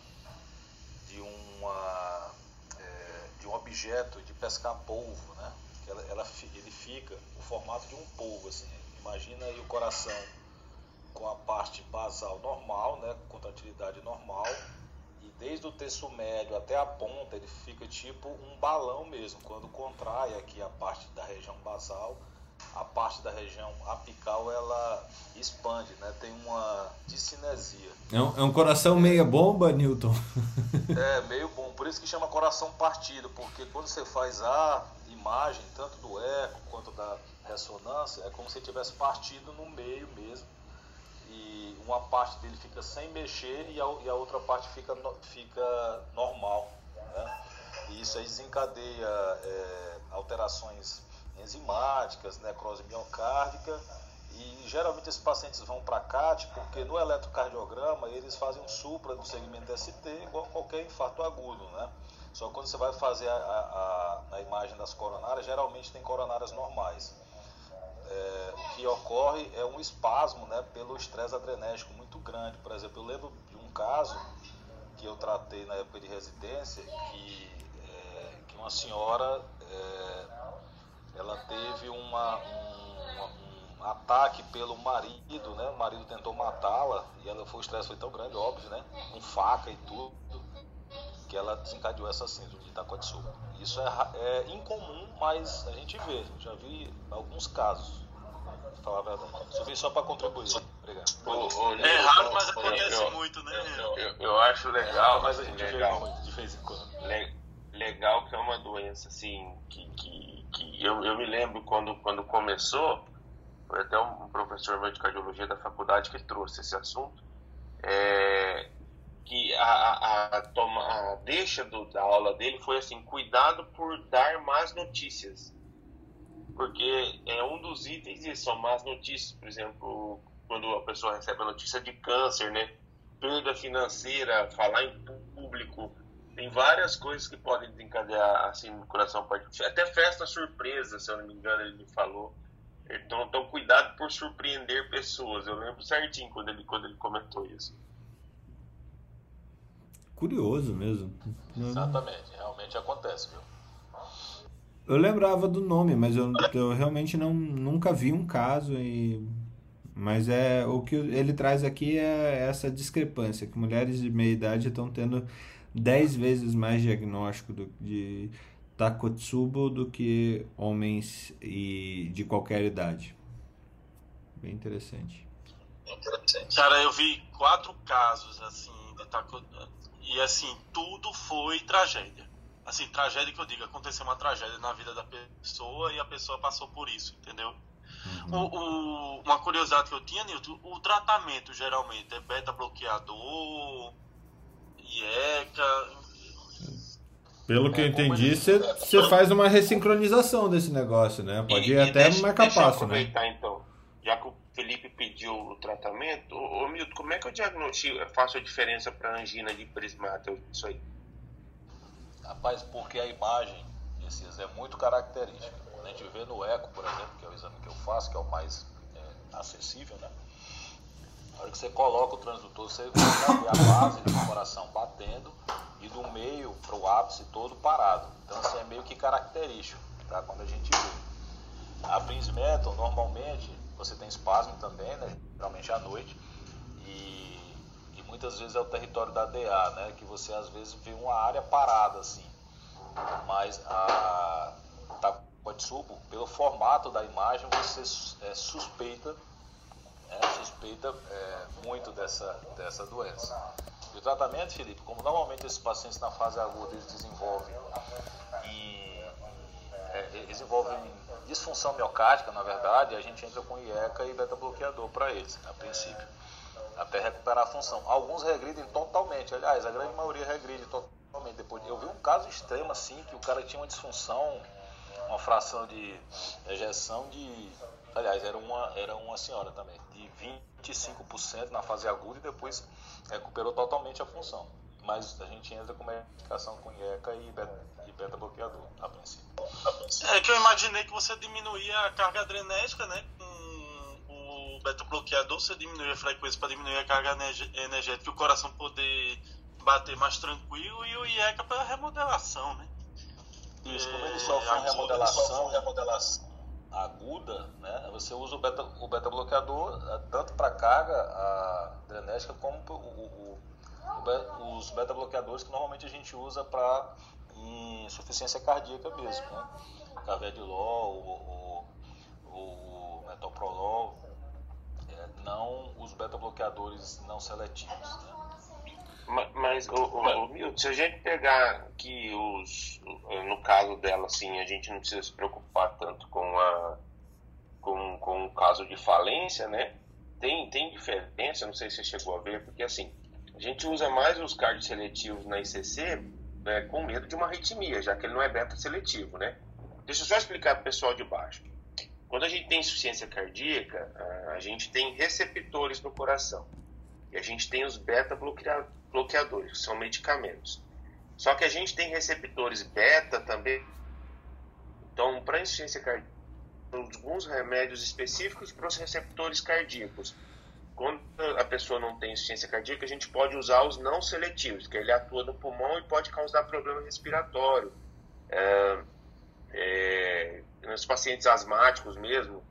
de uma é, de um objeto de pescar polvo, né? Ela, ela, ele fica o formato de um polvo assim. Imagina aí o coração com a parte basal normal, né? Contratilidade normal desde o terço médio até a ponta, ele fica tipo um balão mesmo. Quando contrai aqui a parte da região basal, a parte da região apical ela expande, né? Tem uma discinesia. É um, é um coração meia bomba, Newton? (laughs) é, meio bom. Por isso que chama coração partido, porque quando você faz a imagem, tanto do eco quanto da ressonância, é como se tivesse partido no meio mesmo uma parte dele fica sem mexer e a, e a outra parte fica, fica normal. Né? E isso aí desencadeia é, alterações enzimáticas, necrose miocárdica. E geralmente esses pacientes vão para CAT porque no eletrocardiograma eles fazem um supra do segmento ST igual qualquer infarto agudo. Né? Só quando você vai fazer a, a, a imagem das coronárias, geralmente tem coronárias normais é, o que ocorre é um espasmo né, pelo estresse adrenérgico muito grande. Por exemplo, eu lembro de um caso que eu tratei na época de residência que, é, que uma senhora é, ela teve uma, um, um, ataque pelo marido, né? O marido tentou matá-la e ela foi o estresse foi tão grande, óbvio, né? Com faca e tudo, que ela desencadeou essa síndrome de Takotsubo. Isso é, é incomum, mas a gente vê. Já vi alguns casos. Falar a verdade. Só para contribuir. Obrigado. É raro, mas acontece eu, muito, né? Eu, eu, eu acho legal. mas a gente legal, vê muito de vez em quando. legal que é uma doença assim que, que, que eu, eu me lembro quando, quando começou foi até um professor de cardiologia da faculdade que trouxe esse assunto, é, que a, a, a, toma, a deixa do, da aula dele foi assim, cuidado por dar más notícias. Porque é um dos itens e são más notícias, por exemplo, quando a pessoa recebe a notícia de câncer, né? Perda financeira, falar em público, tem várias coisas que podem desencadear assim no coração particular. Até festa surpresa, se eu não me engano, ele me falou. Então, então cuidado por surpreender pessoas. Eu lembro certinho quando ele, quando ele comentou isso. Curioso mesmo. Exatamente, realmente acontece, viu? Eu lembrava do nome, mas eu, eu realmente não, nunca vi um caso e mas é o que ele traz aqui é essa discrepância que mulheres de meia idade estão tendo 10 vezes mais diagnóstico do, de Takotsubo do que homens e de qualquer idade. Bem interessante. Cara, eu vi quatro casos assim de Takotsubo e assim tudo foi tragédia. Assim, tragédia que eu digo, aconteceu uma tragédia na vida da pessoa e a pessoa passou por isso, entendeu? Uhum. O, o, uma curiosidade que eu tinha, Nilton, o tratamento geralmente é beta-bloqueador, IECA, pelo que eu entendi, você faz uma ressincronização desse negócio, né? Pode e, ir e até deixa, marca-passo, né? aproveitar, então. Já que o Felipe pediu o tratamento, ô, ô Milton, como é que eu diagnostico, faço a diferença para angina de prismática, isso aí? Rapaz, porque a imagem, esses, é muito característica. Quando a gente vê no eco, por exemplo, que é o exame que eu faço, que é o mais é, acessível, né? Na hora que você coloca o transdutor, você vê a base do coração batendo e do meio para o ápice todo parado. Então, isso é meio que característico tá? quando a gente vê. A Prince Metal, normalmente, você tem espasmo também, né? geralmente à noite, e, e, muitas vezes é o território da DA, né? que você às vezes vê uma área parada assim. Mas a Takotsubo, pelo formato da imagem, você é, suspeita é, suspeita é, muito dessa, dessa doença. E o tratamento, Felipe, como normalmente esses pacientes na fase aguda eles desenvolvem, e, é, eles desenvolvem disfunção miocárdica, na verdade, a gente entra com IECA e beta-bloqueador para eles, a princípio, até recuperar a função. Alguns regridem totalmente, aliás, a grande maioria regride totalmente. Depois, eu vi um caso extremo assim, que o cara tinha uma disfunção, uma fração de ejeção de aliás, era uma, era uma senhora também, de 25% na fase aguda e depois recuperou totalmente a função. Mas a gente entra com medicação com IECA e beta, e beta bloqueador, a princípio. É que eu imaginei que você diminuía a carga adrenérgica, né? Com o beta bloqueador, você diminuía a frequência para diminuir a carga energética e o coração poder bater mais tranquilo e o IECA para remodelação, né? Isso, como ele sofre é, remodelação, remodelação aguda, né, você usa o beta, o beta bloqueador eh, tanto para carga adrenérgica como o, o, o, os beta bloqueadores que normalmente a gente usa para insuficiência cardíaca mesmo, né? Carvedilol, o, o, o metoprolol, é, não os beta bloqueadores não seletivos. Né? Mas, o, o, Milton, se a gente pegar que os. No caso dela, assim, a gente não precisa se preocupar tanto com, a, com, com o caso de falência, né? Tem, tem diferença, não sei se você chegou a ver, porque assim, a gente usa mais os cards seletivos na ICC né, com medo de uma arritmia, já que ele não é beta seletivo, né? Deixa eu só explicar para o pessoal de baixo. Quando a gente tem insuficiência cardíaca, a gente tem receptores no coração. E a gente tem os beta bloqueadores, que são medicamentos. Só que a gente tem receptores beta também. Então, para insuficiência cardíaca, alguns remédios específicos para os receptores cardíacos. Quando a pessoa não tem insuficiência cardíaca, a gente pode usar os não seletivos, que ele atua no pulmão e pode causar problema respiratório. É, é, nos pacientes asmáticos mesmo,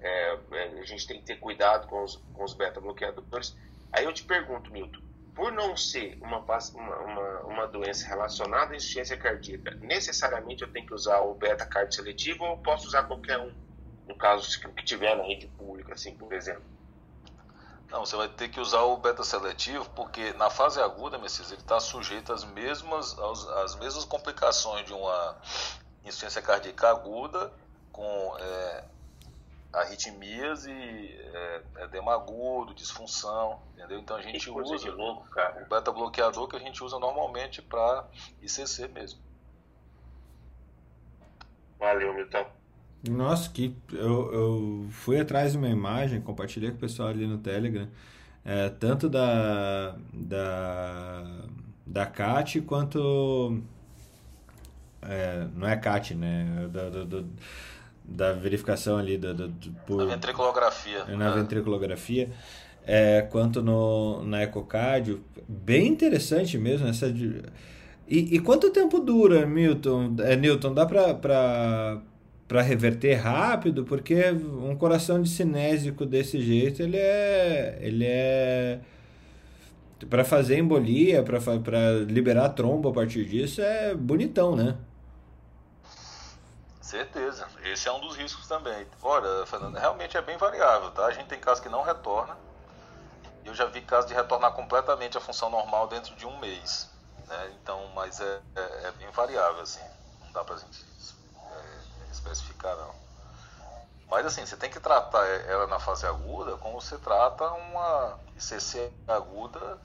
é, é a gente tem que ter cuidado com os, com os beta-bloqueadores. Aí eu te pergunto, Milton, por não ser uma, uma, uma, doença relacionada à insuficiência cardíaca, necessariamente eu tenho que usar o beta cardio seletivo ou posso usar qualquer um, no caso que tiver na rede pública, assim, por exemplo? Não, você vai ter que usar o beta seletivo porque na fase aguda, Messias, ele está sujeito às mesmas, aos, às mesmas complicações de uma insuficiência cardíaca aguda com é, arritmias e é, edema agudo, disfunção, entendeu? Então a gente usa louco, o beta bloqueador que a gente usa normalmente para ICC mesmo. Valeu, Milton. Nossa, que eu, eu fui atrás de uma imagem, compartilhei com o pessoal ali no Telegram, é, tanto da da da Cat quanto é, não é Cat, né? Da, da, da, da verificação ali da, da, por, na ventriculografia. Na é. ventriculografia. É, quanto no, na ecocardio, bem interessante mesmo essa de, e, e quanto tempo dura, Milton? É, Newton, dá para para reverter rápido, porque um coração de cinésico desse jeito, ele é ele é para fazer embolia, para liberar trombo a partir disso é bonitão, né? Certeza. Esse é um dos riscos também. Olha, Fernando, realmente é bem variável, tá? A gente tem casos que não retorna. Eu já vi casos de retornar completamente a função normal dentro de um mês. Né? Então, mas é, é, é, bem variável, assim. Não dá pra gente especificar, não. Mas assim, você tem que tratar ela na fase aguda como você trata uma ICC aguda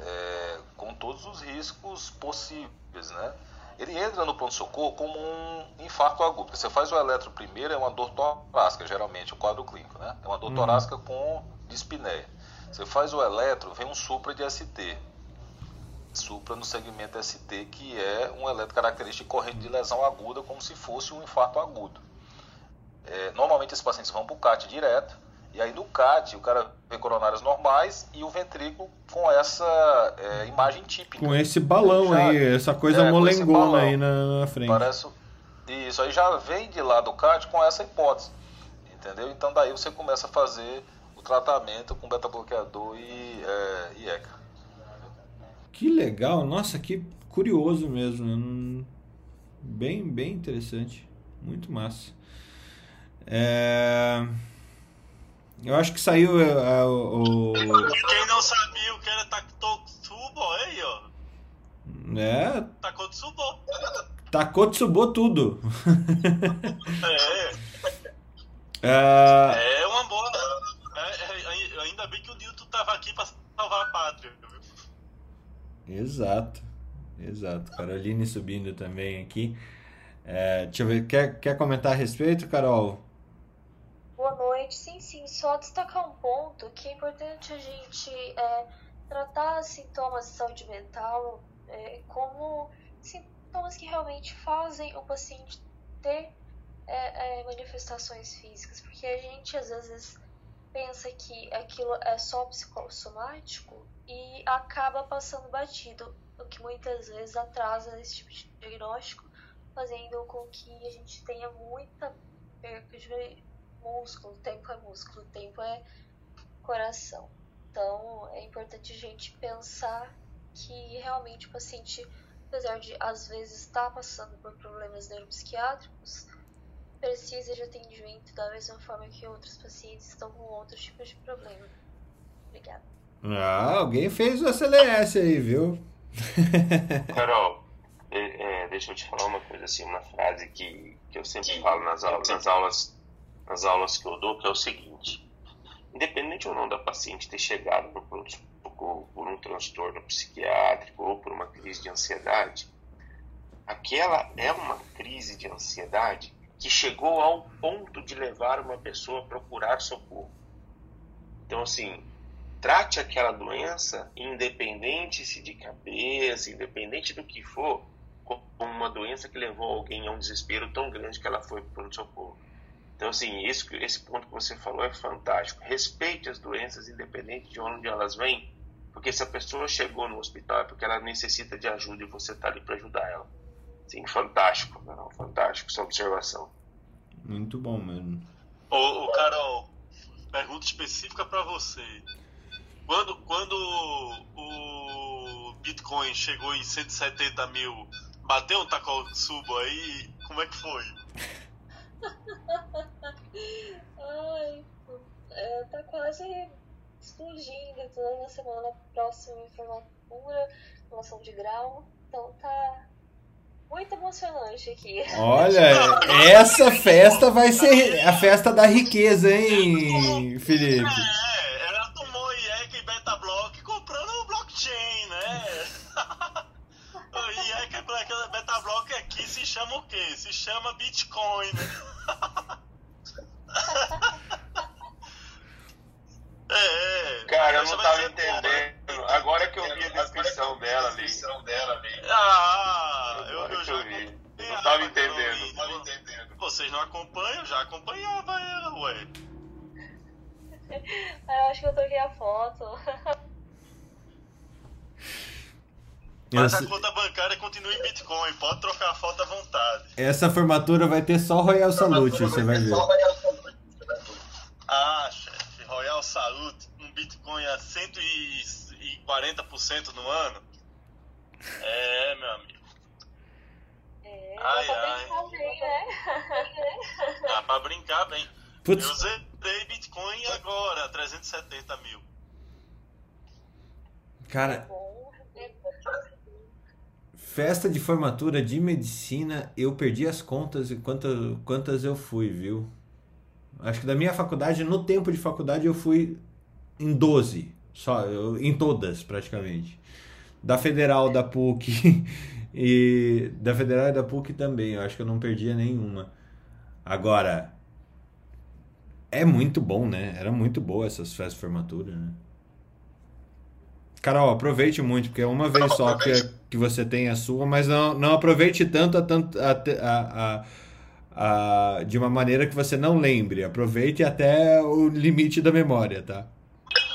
é, com todos os riscos possíveis, né? Ele entra no pronto-socorro como um infarto agudo. Você faz o eletro primeiro, é uma dor torácica, geralmente, o quadro clínico, né? É uma dor uhum. torácica com dispneia. Você faz o eletro, vem um supra de ST supra no segmento ST, que é um eletrocaracterístico corrente de lesão aguda, como se fosse um infarto agudo. É, normalmente esses pacientes vão para o CAT direto, e aí no CAT o cara vê coronárias normais e o ventrículo com essa é, imagem típica. Com esse balão já, aí, essa coisa é, molengona aí na, na, frente. Parece, isso aí já vem de lá do CAT com essa hipótese, entendeu? Então daí você começa a fazer o tratamento com beta-bloqueador e, é, e ECA. Que legal, nossa, que curioso mesmo. Bem, bem interessante. Muito massa. É... Eu acho que saiu é, o. Quem não sabia o que era Takotsubo aí, ó. É. Takotsubo. Takotsubo tudo. é. (laughs) É, é uma boa. É, é, ainda bem que o Newton tava aqui pra salvar a pátria. Exato, exato. Caroline subindo também aqui. É, deixa eu ver, quer, quer comentar a respeito, Carol? Boa noite. Sim, sim, só destacar um ponto que é importante a gente é, tratar sintomas de saúde mental é, como sintomas que realmente fazem o paciente ter é, é manifestações físicas, porque a gente às vezes pensa que aquilo é só psicossomático e acaba passando batido, o que muitas vezes atrasa esse tipo de diagnóstico, fazendo com que a gente tenha muita perca de músculo. Tempo é músculo, tempo é coração. Então é importante a gente pensar que realmente o paciente, apesar de às vezes estar passando por problemas neuropsiquiátricos, precisa de atendimento da mesma forma que outros pacientes estão com outros tipos de problema. Obrigada. Ah, alguém fez o SLS aí, viu? (laughs) Carol, é, é, deixa eu te falar uma coisa assim, uma frase que, que eu sempre falo nas aulas, nas aulas, nas aulas que eu dou, que é o seguinte: independente ou não da paciente ter chegado no pronto-socorro por um transtorno psiquiátrico ou por uma crise de ansiedade, aquela é uma crise de ansiedade que chegou ao ponto de levar uma pessoa a procurar socorro. Então, assim, trate aquela doença, independente se de cabeça, independente do que for, como uma doença que levou alguém a um desespero tão grande que ela foi para o socorro. Então, assim, esse, esse ponto que você falou é fantástico. Respeite as doenças, independente de onde elas vêm, porque se a pessoa chegou no hospital é porque ela necessita de ajuda e você está ali para ajudar ela. Sim, fantástico, não, fantástico sua observação. Muito bom mesmo. Ô, ô Carol, pergunta específica para você. Quando, quando o Bitcoin chegou em 170 mil, bateu um Takotsubo aí, como é que foi? Ai, é, tá quase explodindo toda na semana próxima em formatura, formação de grau, então tá muito emocionante aqui. Olha, (laughs) essa festa vai ser a festa da riqueza, hein, Felipe? É, ela tomou IEC e Betablock comprando o blockchain, né? o IEC e Betablock aqui se chama o quê? Se chama Bitcoin, né? (laughs) É, é. Cara, eu não tava entendendo. Agora que eu vi a descrição dela ali. Ah, eu, Agora eu já eu vi. Eu não tava eu entendendo. vi. Não tava entendendo. Vocês não acompanham? Eu já acompanhava ela, ué. Ah, (laughs) Eu acho que eu troquei a foto. (laughs) Mas Essa, a conta bancária continua em Bitcoin, pode trocar a foto à vontade. essa formatura vai ter só Royal Salute, você vai ver. Ah, chefe, Royal Salute, um Bitcoin a 140% no ano? É, meu amigo. É, Ai, dá pra ai. brincar bem, né? Dá pra brincar bem. Putz, Eu zerei Bitcoin agora, 370 mil. cara, Bom, né? Festa de formatura de medicina, eu perdi as contas e quantas, quantas eu fui, viu? Acho que da minha faculdade, no tempo de faculdade, eu fui em 12, só, eu- em todas praticamente. Da Federal, da PUC (laughs) e da Federal e da PUC também, eu acho que eu não perdia nenhuma. Agora, é muito bom, né? Era muito boa essas festas de formatura, né? Carol, aproveite muito, porque é uma vez só que, que você tem a sua, mas não, não aproveite tanto, a, tanto a, a, a, a- de uma maneira que você não lembre. Aproveite até o limite da memória, tá?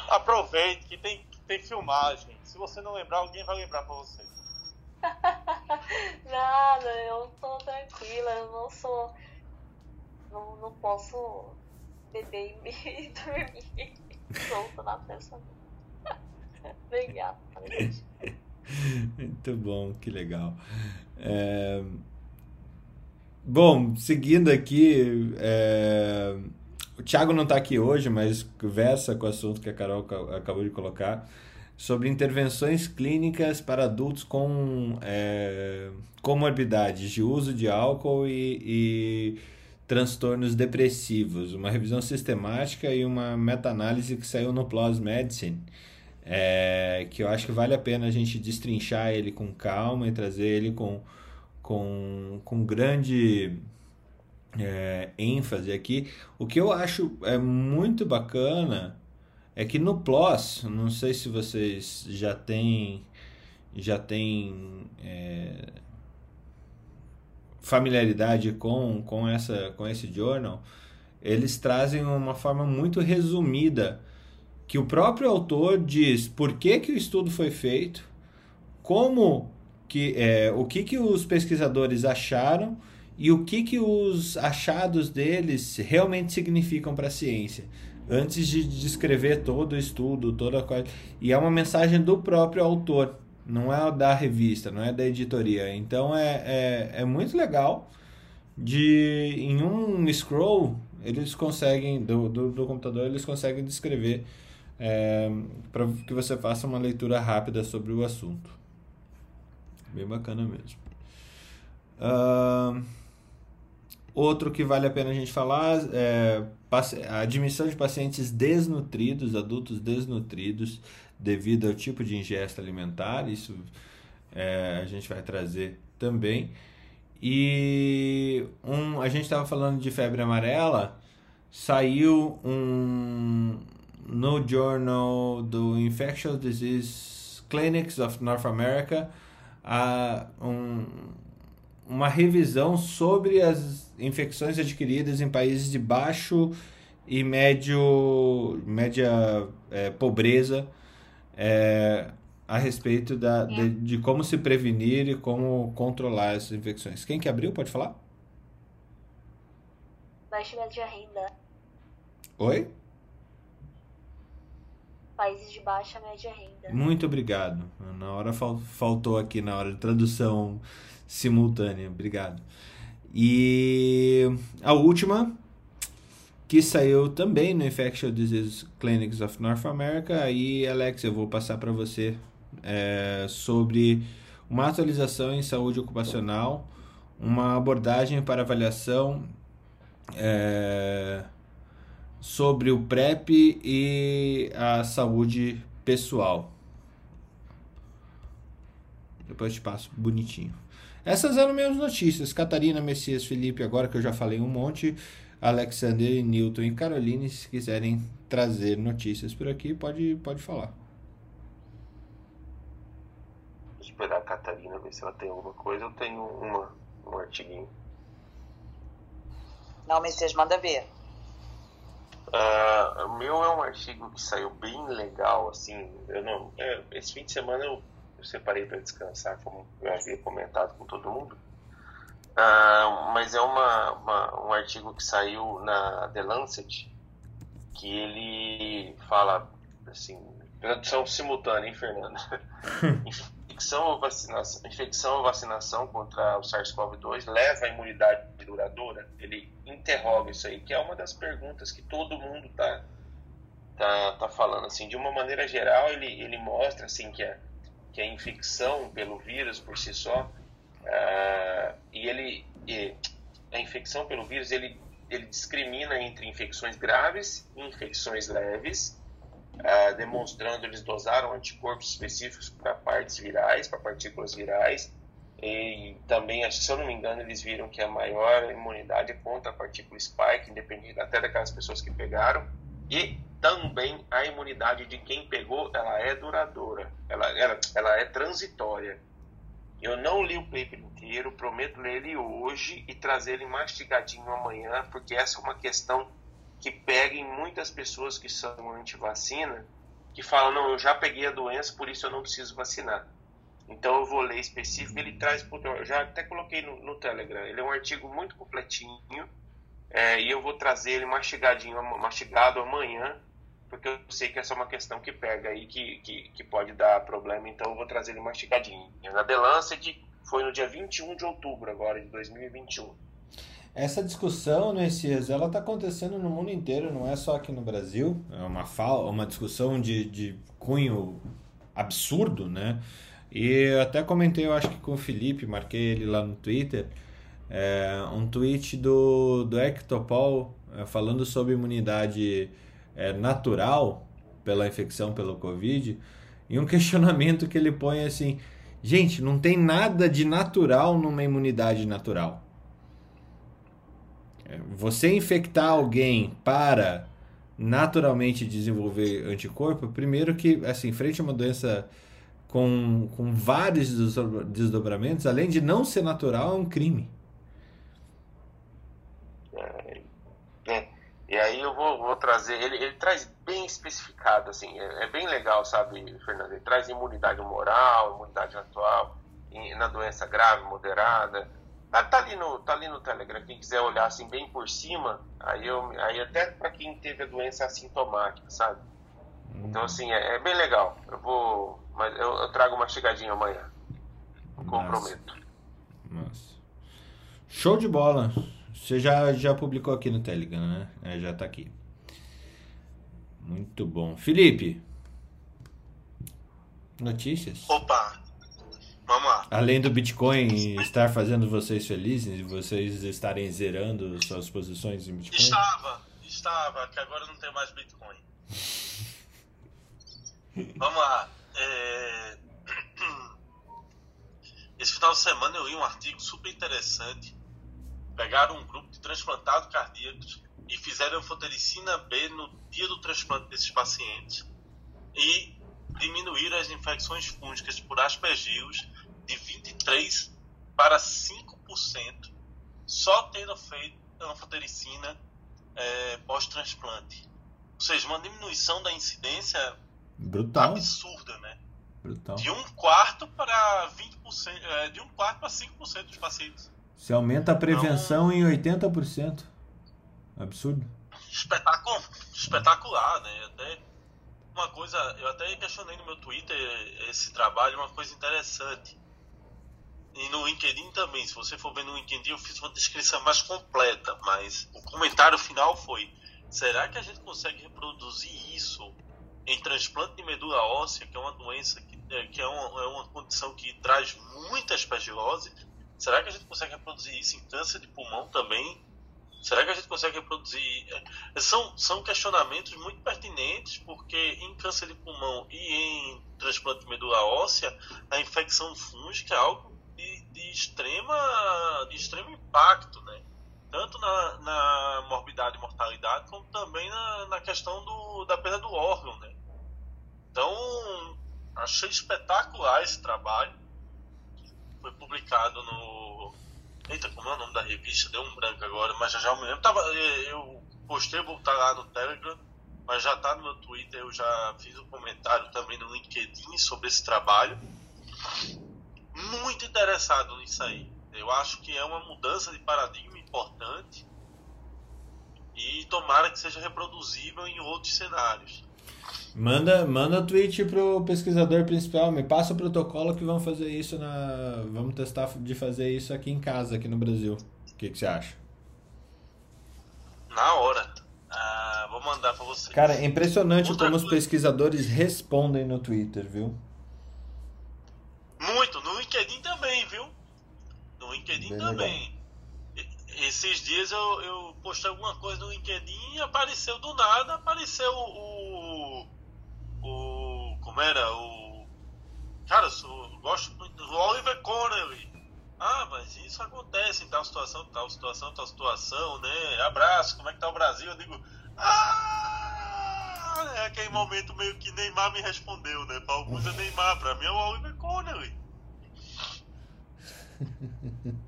Aproveite que tem, que tem filmagem. Se você não lembrar, alguém vai lembrar pra você. (laughs) Nada, eu tô tranquila, eu não sou. Não, não posso beber e (laughs) dormir solta na festa. Obrigada, gente. (laughs) Muito bom, que legal. É, Bom, seguindo aqui, é, o Thiago não está aqui hoje, mas conversa com o assunto que a Carol ca- acabou de colocar sobre intervenções clínicas para adultos com é, comorbidades de uso de álcool e, e transtornos depressivos. Uma revisão sistemática e uma meta-análise que saiu no PLOS Medicine. É, que eu acho que vale a pena a gente destrinchar ele com calma e trazer ele com, com, com grande é, ênfase aqui. O que eu acho é muito bacana é que no PLOS, não sei se vocês já têm já têm é, familiaridade com, com, essa, com esse journal, eles trazem uma forma muito resumida que o próprio autor diz por que, que o estudo foi feito, como que é, o que, que os pesquisadores acharam e o que, que os achados deles realmente significam para a ciência. Antes de descrever todo o estudo, toda a coisa. E é uma mensagem do próprio autor, não é da revista, não é da editoria. Então é, é, é muito legal de em um scroll eles conseguem do, do, do computador eles conseguem descrever é, para que você faça uma leitura rápida sobre o assunto. Bem bacana mesmo. Ahn, outro que vale a pena a gente falar é a admissão de pacientes desnutridos adultos desnutridos devido ao tipo de ingesta alimentar. Isso é, a gente vai trazer também. E um, a gente estava falando de febre amarela, saiu um no Journal do Infectious Disease Clinics of North America a, um, uma revisão sobre as infecções adquiridas em países de baixo e médio média é, pobreza é, a respeito da, de, de como se prevenir e como controlar essas infecções. Quem que abriu? Pode falar? Baixa média renda. Oi? Países de baixa média renda. Muito obrigado. Na hora fal- faltou aqui na hora de tradução simultânea. Obrigado. E a última que saiu também no Infectious Disease Clinics of North America. Aí, Alex, eu vou passar para você é, sobre uma atualização em saúde ocupacional, uma abordagem para avaliação é, sobre o PrEP e a saúde pessoal. Depois eu te passo bonitinho. Essas eram minhas notícias. Catarina, Messias, Felipe, agora que eu já falei um monte. Alexander, Newton e Caroline, se quiserem trazer notícias por aqui, pode, pode falar. esperar a Catarina ver se ela tem alguma coisa. Eu tenho uma, um artiguinho. Não, Messias, manda ver. Uh, o meu é um artigo que saiu bem legal, assim. Eu não, é, esse fim de semana eu, eu separei para descansar, como eu havia comentado com todo mundo. Uh, mas é uma, uma, um artigo que saiu na The Lancet que ele fala assim, tradução simultânea, hein, Fernando? (laughs) infecção ou vacinação, infecção ou vacinação contra o SARS-CoV-2 leva à imunidade duradoura? Ele interroga isso aí, que é uma das perguntas que todo mundo está tá, tá falando. Assim, de uma maneira geral, ele, ele mostra assim, que, a, que a infecção pelo vírus por si só, uh, e ele, e, a infecção pelo vírus, ele, ele discrimina entre infecções graves e infecções leves, uh, demonstrando eles dosaram anticorpos específicos para partes virais, para partículas virais, e também, se eu não me engano, eles viram que a maior imunidade é contra a partícula spike, independente até daquelas pessoas que pegaram, e também a imunidade de quem pegou, ela é duradoura, ela, ela, ela é transitória. Eu não li o paper inteiro, prometo ler ele hoje e trazer ele mastigadinho amanhã, porque essa é uma questão que pega em muitas pessoas que são anti-vacina, que falam, não, eu já peguei a doença, por isso eu não preciso vacinar. Então eu vou ler específico, ele traz, eu já até coloquei no, no Telegram, ele é um artigo muito completinho, é, e eu vou trazer ele mastigadinho, mastigado amanhã, porque eu sei que essa é uma questão que pega aí, que, que, que pode dar problema, então eu vou trazer ele mastigadinho. Na The Lancet foi no dia 21 de outubro agora, de 2021. Essa discussão, Messias, ela está acontecendo no mundo inteiro, não é só aqui no Brasil. É uma, fala, uma discussão de, de cunho absurdo, né? E até comentei, eu acho que com o Felipe, marquei ele lá no Twitter, é, um tweet do, do Ectopol é, falando sobre imunidade é, natural pela infecção pelo Covid, e um (laughs) questionamento que ele põe assim: gente, não tem nada de natural numa imunidade natural. Você infectar alguém para naturalmente desenvolver anticorpo, primeiro que, assim, frente a uma doença com, com vários desdobramentos, além de não ser natural, é um crime. É, é, e aí eu vou, vou trazer, ele, ele, traz bem especificado, assim, é, é, bem legal, sabe, Fernando? Ele traz imunidade moral, imunidade atual, na doença grave, moderada, Tá, tá, ali no, tá ali no Telegram, quem quiser olhar assim bem por cima, aí, eu, aí até para quem teve a doença assintomática, sabe? Hum. Então assim, é, é, bem legal. Eu vou. Mas eu, eu trago uma chegadinha amanhã. comprometo. Nossa. Show de bola. Você já, já publicou aqui no Telegram, né? É, já tá aqui. Muito bom. Felipe. Notícias? Opa, Vamos lá. Além do Bitcoin estar fazendo vocês felizes vocês estarem zerando suas posições em Bitcoin? Estava, estava, que agora não tem mais Bitcoin. Vamos lá. É... (clears throat) Esse final de semana eu li um artigo super interessante. Pegaram um grupo de transplantados cardíacos e fizeram anfotericina B no dia do transplante desses pacientes e diminuíram as infecções fúngicas por aspergilos de 23% para 5%, só tendo feito anfotericina é, pós-transplante. Ou seja, uma diminuição da incidência Brutal. absurda, né? Brutal. De um quarto para 20%, é, de um quarto para 5% dos pacientes. Se aumenta a prevenção então, em 80%. Absurdo. Espetacular, espetacular, né? Até uma coisa, eu até questionei no meu Twitter esse trabalho, uma coisa interessante. E no LinkedIn também, se você for ver no LinkedIn, eu fiz uma descrição mais completa, mas o comentário final foi: será que a gente consegue reproduzir isso em transplante de medula óssea, que é uma doença que é, que é uma, é uma condição que traz muita aspergilose, será que a gente consegue reproduzir isso em câncer de pulmão também? Será que a gente consegue reproduzir? É, são, são questionamentos muito pertinentes, porque em câncer de pulmão e em transplante de medula óssea, a infecção fúngica é algo extrema, de extremo impacto, né? tanto na, na morbidade e mortalidade, como também na, na questão do, da perda do órgão. Né? Então, achei espetacular esse trabalho. Foi publicado no Eita, como é o nome da revista? Deu um branco agora, mas já já me lembro. Tava, eh, eu postei, vou estar lá no Telegram, mas já está no meu Twitter. Eu já fiz um comentário também no LinkedIn sobre esse trabalho. Muito interessado nisso aí. Eu acho que é uma mudança de paradigma importante e tomara que seja reproduzível em outros cenários. Manda, manda tweet pro pesquisador principal, me passa o protocolo que vamos fazer isso na. Vamos testar de fazer isso aqui em casa, aqui no Brasil. O que, que você acha? Na hora. Ah, vou mandar pra você. Cara, é impressionante Outra como coisa... os pesquisadores respondem no Twitter, viu? Muito, no LinkedIn também, viu? No LinkedIn Bem também. Legal. Esses dias eu, eu postei alguma coisa no LinkedIn e apareceu do nada, apareceu o o. Como era? O. Cara, eu gosto muito do Oliver Connelly. Ah, mas isso acontece em tal situação, tal situação, tal situação, né? Abraço, como é que tá o Brasil? Eu digo. Ah! É aquele momento meio que Neymar me respondeu, né? Pra alguns é Neymar, pra mim é o Oliver Connelly. (laughs)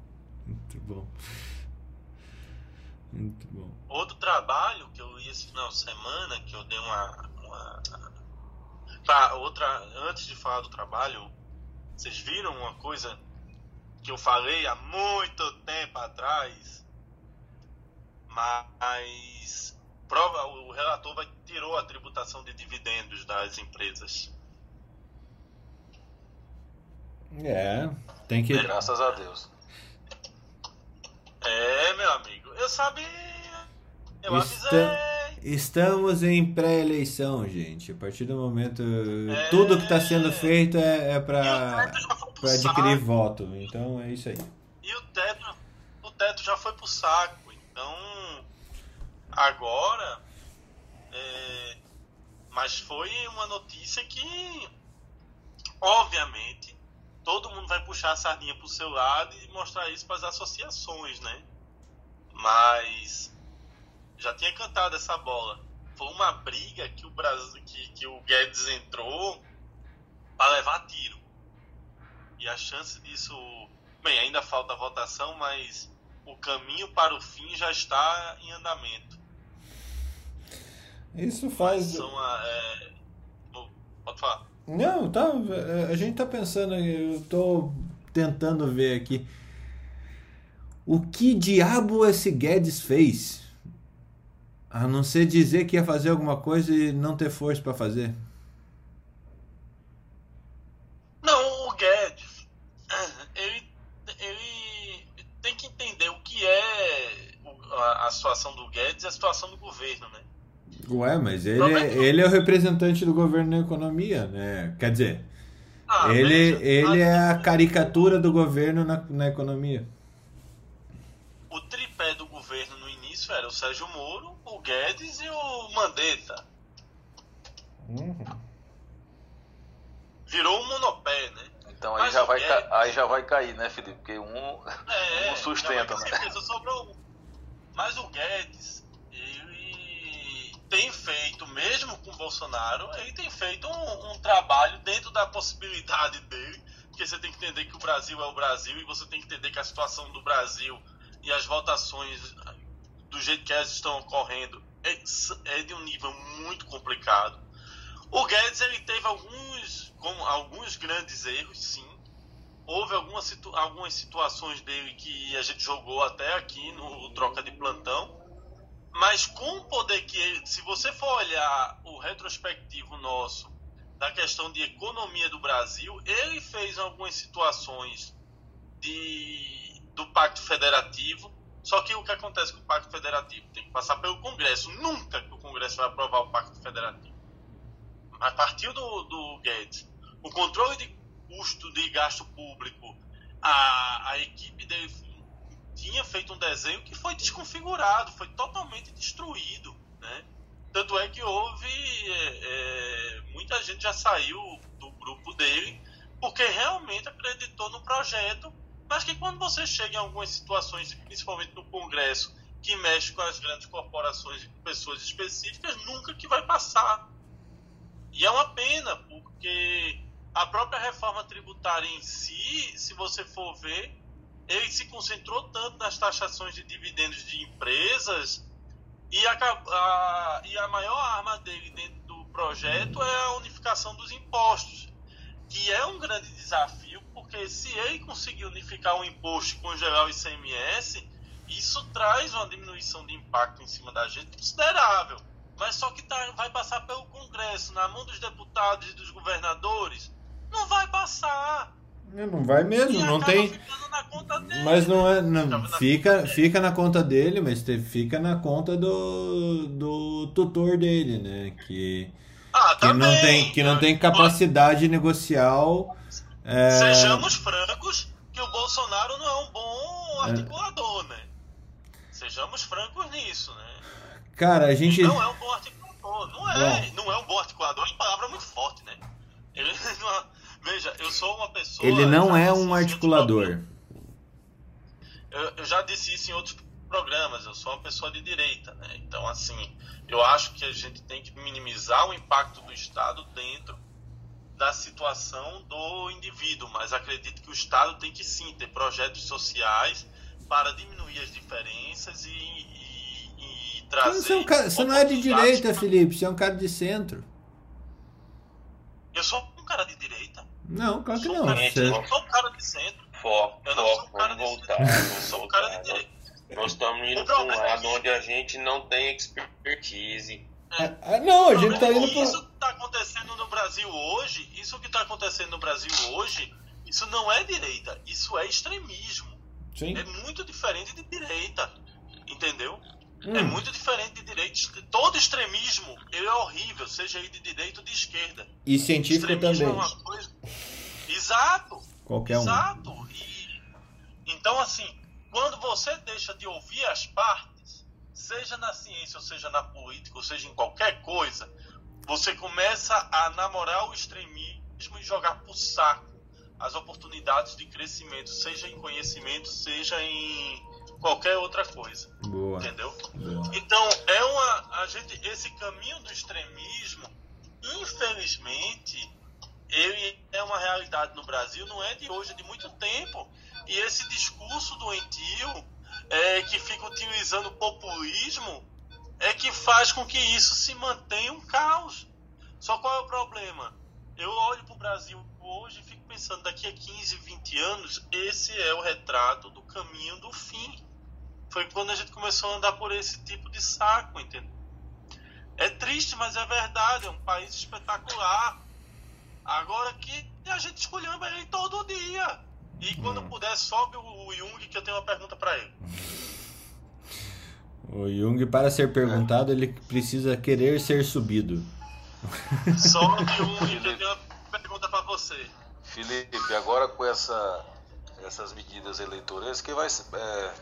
Muito bom. Muito bom. Outro trabalho que eu li esse final de semana, que eu dei uma, uma Tá, outra, antes de falar do trabalho, vocês viram uma coisa que eu falei há muito tempo atrás, mas prova, o relator vai, tirou a tributação de dividendos das empresas. É, tem que. Graças a Deus. É, meu amigo, eu sabia. Eu Está... avisei. Estamos em pré-eleição, gente. A partir do momento. É... Tudo que está sendo feito é, é para adquirir voto. Então é isso aí. E o teto, o teto já foi pro saco. Então. Agora. É... Mas foi uma notícia que. Obviamente. Todo mundo vai puxar a sardinha pro seu lado e mostrar isso para as associações, né? Mas já tinha cantado essa bola. Foi uma briga que o Brasil, que, que o Guedes entrou para levar tiro. E a chance disso, bem, ainda falta a votação, mas o caminho para o fim já está em andamento. Isso faz. São é... Pode falar. Não, tá. A gente tá pensando, eu tô tentando ver aqui. O que diabo esse Guedes fez? A não ser dizer que ia fazer alguma coisa e não ter força para fazer. Não, o Guedes, (clears throat) ele, ele tem que entender o que é a, a situação do Guedes e a situação do governo, né? Ué, mas ele, é, ele é o representante do governo na economia, né? Quer dizer, ah, ele, ele é a caricatura do governo na, na economia. O tripé do era o Sérgio Moro, o Guedes e o Mandetta. Uhum. Virou um monopé, né? Então aí já, vai Guedes... aí já vai cair, né, Felipe? Porque um, é, (laughs) um sustenta, né? Certeza, sobrou um. Mas o Guedes, ele tem feito, mesmo com o Bolsonaro, ele tem feito um, um trabalho dentro da possibilidade dele. Porque você tem que entender que o Brasil é o Brasil e você tem que entender que a situação do Brasil e as votações do jeito que elas estão ocorrendo, é, é de um nível muito complicado. O Guedes ele teve alguns, como, alguns grandes erros, sim. Houve algumas, situ, algumas situações dele que a gente jogou até aqui no troca de plantão. Mas com o poder que ele, se você for olhar o retrospectivo nosso da questão de economia do Brasil, ele fez algumas situações de, do Pacto Federativo só que o que acontece com o Pacto Federativo? Tem que passar pelo Congresso. Nunca que o Congresso vai aprovar o Pacto Federativo. Mas partiu do, do Guedes. o controle de custo de gasto público, a, a equipe dele tinha feito um desenho que foi desconfigurado, foi totalmente destruído, né? Tanto é que houve é, é, muita gente já saiu do grupo dele porque realmente acreditou no projeto, mas que quando você chega em algumas situações, principalmente no Congresso, que mexe com as grandes corporações e com pessoas específicas, nunca que vai passar. E é uma pena, porque a própria reforma tributária em si, se você for ver, ele se concentrou tanto nas taxações de dividendos de empresas e a, a, e a maior arma dele dentro do projeto é a unificação dos impostos, que é um grande desafio, porque se ele conseguir unificar o imposto e congelar o ICMS, isso traz uma diminuição de impacto em cima da gente considerável. Mas só que tá, vai passar pelo Congresso, na mão dos deputados e dos governadores, não vai passar. Não vai mesmo, não tem. Mas não é. Não, fica, fica na conta dele, mas fica na conta do, do tutor dele, né? Que, ah, que, não, tem, que não tem capacidade negocial. É... Sejamos francos que o Bolsonaro não é um bom articulador, né? Sejamos francos nisso, né? Cara, a gente. Não é um bom articulador. Não é, bom. não é um bom articulador, é uma palavra muito forte, né? Ele (laughs) não Veja, eu sou uma pessoa. Ele não é um articulador. Eu, eu, já disse isso em outros programas. Eu sou uma pessoa de direita, né? Então, assim, eu acho que a gente tem que minimizar o impacto do Estado dentro da situação do indivíduo, mas acredito que o Estado tem que sim ter projetos sociais para diminuir as diferenças e, e, e trazer. Você, é um cara, você não é de direita, Felipe, você é um cara de centro. Eu sou um cara de direita. Não, claro que não. Gente, Você... Eu sou um cara de centro. Foco, eu não foco, sou um cara de voltar. centro. Eu sou um cara de direita. Nós estamos indo para um lado onde a gente não tem expertise. É. não, a gente tá indo para. Isso que está acontecendo no Brasil hoje, isso que está acontecendo no Brasil hoje, isso não é direita, isso é extremismo. Sim. É muito diferente de direita. Entendeu? Hum. É muito diferente de direita. Todo extremismo ele é horrível, seja ele de direita ou de esquerda. E científico extremismo também. É uma coisa... Exato. Qualquer um. Exato. E, então, assim, quando você deixa de ouvir as partes, seja na ciência, ou seja na política, ou seja em qualquer coisa, você começa a namorar o extremismo e jogar pro saco as oportunidades de crescimento, seja em conhecimento, seja em qualquer outra coisa. Boa. Entendeu? Boa. Então, é uma a gente esse caminho do extremismo, infelizmente, ele é uma realidade no Brasil, não é de hoje, é de muito tempo. E esse discurso doentio é, que fica utilizando populismo é que faz com que isso se mantenha um caos. Só qual é o problema? Eu olho para o Brasil hoje e fico pensando, daqui a 15, 20 anos, esse é o retrato do caminho do fim. Foi quando a gente começou a andar por esse tipo de saco, entendeu? É triste, mas é verdade, é um país espetacular. Agora que a gente escolheu ele todo dia. E quando Hum. puder, sobe o Jung, que eu tenho uma pergunta para ele. (laughs) O Jung, para ser perguntado, ele precisa querer ser subido. (laughs) Sobe o Jung, que eu tenho uma pergunta para você. Felipe, agora com essa, essas medidas eleitorais, que vai ser. É,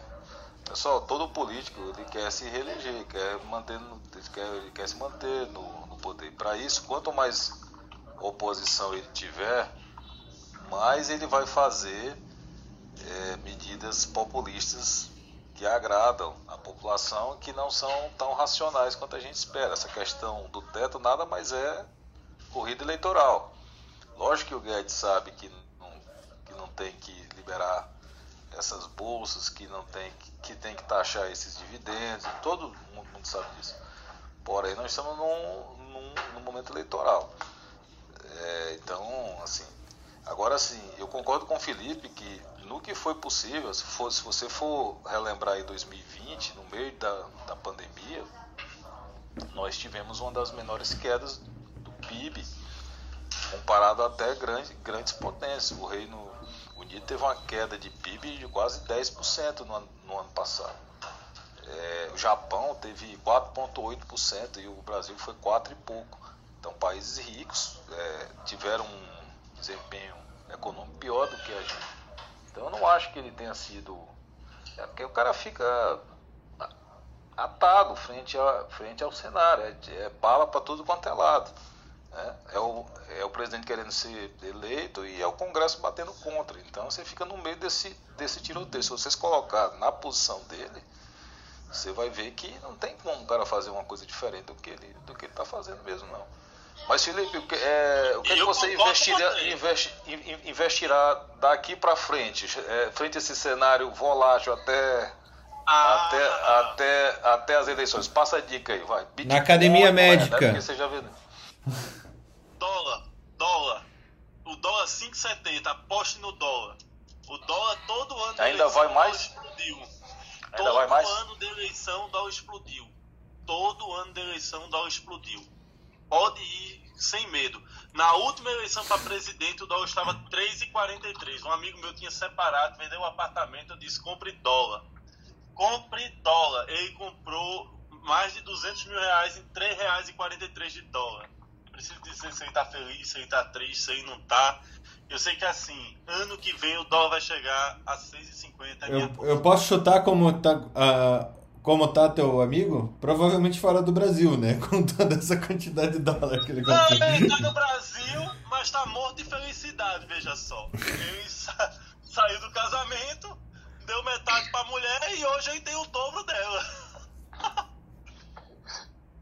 pessoal, todo político ele quer se reeleger, quer, manter, ele quer, ele quer se manter no, no poder. Para isso, quanto mais oposição ele tiver, mais ele vai fazer é, medidas populistas que agradam a população que não são tão racionais quanto a gente espera. Essa questão do teto nada mais é corrida eleitoral. Lógico que o Guedes sabe que não, que não tem que liberar essas bolsas, que não tem que, que tem que taxar esses dividendos, todo mundo, mundo sabe disso. Porém, nós estamos num, num, num momento eleitoral. É, então, assim, agora sim, eu concordo com o Felipe que no que foi possível, se, for, se você for relembrar em 2020, no meio da, da pandemia, nós tivemos uma das menores quedas do PIB comparado até grande, grandes potências. O Reino Unido teve uma queda de PIB de quase 10% no ano, no ano passado. É, o Japão teve 4,8% e o Brasil foi 4 e pouco. Então, países ricos é, tiveram um, pior do que a gente. Então eu não acho que ele tenha sido. É porque o cara fica atado frente, a, frente ao cenário, é, é bala para tudo quanto é lado. Né? É, o, é o presidente querendo ser eleito e é o Congresso batendo contra. Então você fica no meio desse, desse tiroteio. Se vocês colocar na posição dele, você vai ver que não tem como o cara fazer uma coisa diferente do que ele do que está fazendo mesmo, não. Mas, Felipe, o que, é, o que, é que você investirá, investi, investirá daqui para frente, é, frente a esse cenário volátil até, ah. até, até, até as eleições? Passa a dica aí, vai. Bitcoin, Na academia médica. É, você já viu. Dólar, dólar. O dólar 5,70, aposte no dólar. O dólar todo ano. Ainda vai mais? Explodiu. Ainda todo vai mais? ano de eleição, o dólar explodiu. Todo ano de eleição, o dólar explodiu pode ir sem medo. Na última eleição para presidente, o dólar estava 3,43. Um amigo meu tinha separado, vendeu um apartamento, eu disse: compre dólar. Compre dólar. Ele comprou mais de 200 mil reais em 3 reais e 43 de dólar. Preciso dizer se ele está feliz, se ele está triste, se ele não está. Eu sei que assim, ano que vem o dólar vai chegar a 6,50. Eu, eu posso chutar como tá, uh, como tá teu amigo? Provavelmente fora do Brasil, né? (laughs) Com toda essa quantidade de dólar que ele comprou. Não, ele tá no Brasil, mas tá morto de felicidade, veja só. Ele sa saiu do casamento, deu metade pra mulher e hoje ele tem o dobro dela. (laughs)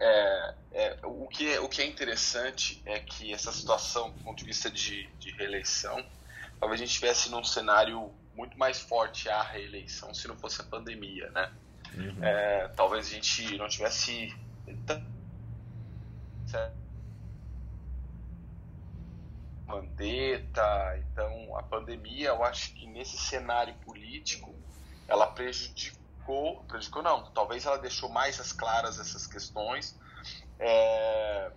É, é, o, que é, o que é interessante é que essa situação, do ponto de vista de, de reeleição, talvez a gente estivesse num cenário muito mais forte à reeleição se não fosse a pandemia, né? Uhum. É, talvez a gente não tivesse Mandetta, então a pandemia, eu acho que nesse cenário político ela prejudicou, prejudicou não, talvez ela deixou mais as claras essas questões é,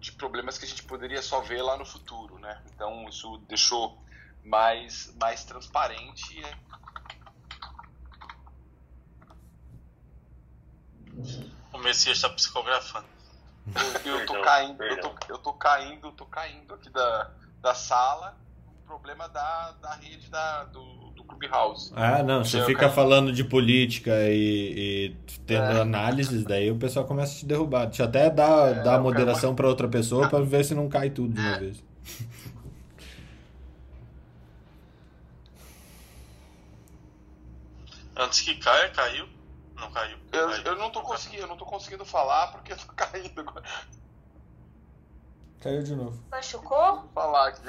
de problemas que a gente poderia só ver lá no futuro, né? Então isso deixou mais mais transparente O Messias está psicografando. Eu, eu tô caindo, eu tô, eu tô caindo, tô caindo aqui da, da sala. O problema da, da rede da, do, do Clubhouse. Ah, não, você fica falando de política e, e tendo é. análises, daí o pessoal começa a te derrubar. Deixa eu até dar, é, dar moderação para outra pessoa para ver se não cai tudo de uma vez. Antes que caia, caiu. Não caiu. Eu, caiu. eu não tô conseguindo, eu não tô conseguindo falar porque eu tô (laughs) caindo agora. Caiu de novo. Machucou? Vou falar aqui.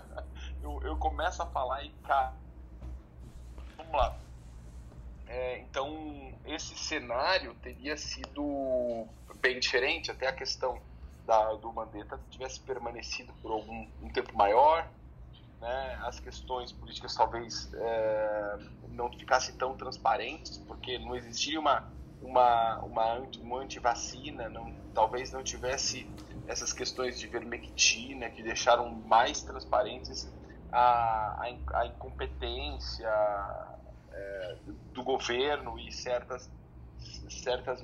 (laughs) eu, eu começo a falar e cai. Vamos lá. É, então, esse cenário teria sido bem diferente, até a questão da, do Mandetta tivesse permanecido por algum um tempo maior, né, as questões políticas talvez é, não ficassem tão transparentes, porque não existia uma, uma, uma, uma antivacina, não, talvez não tivesse essas questões de vermectina que deixaram mais transparentes a, a, a incompetência é, do governo e certas certas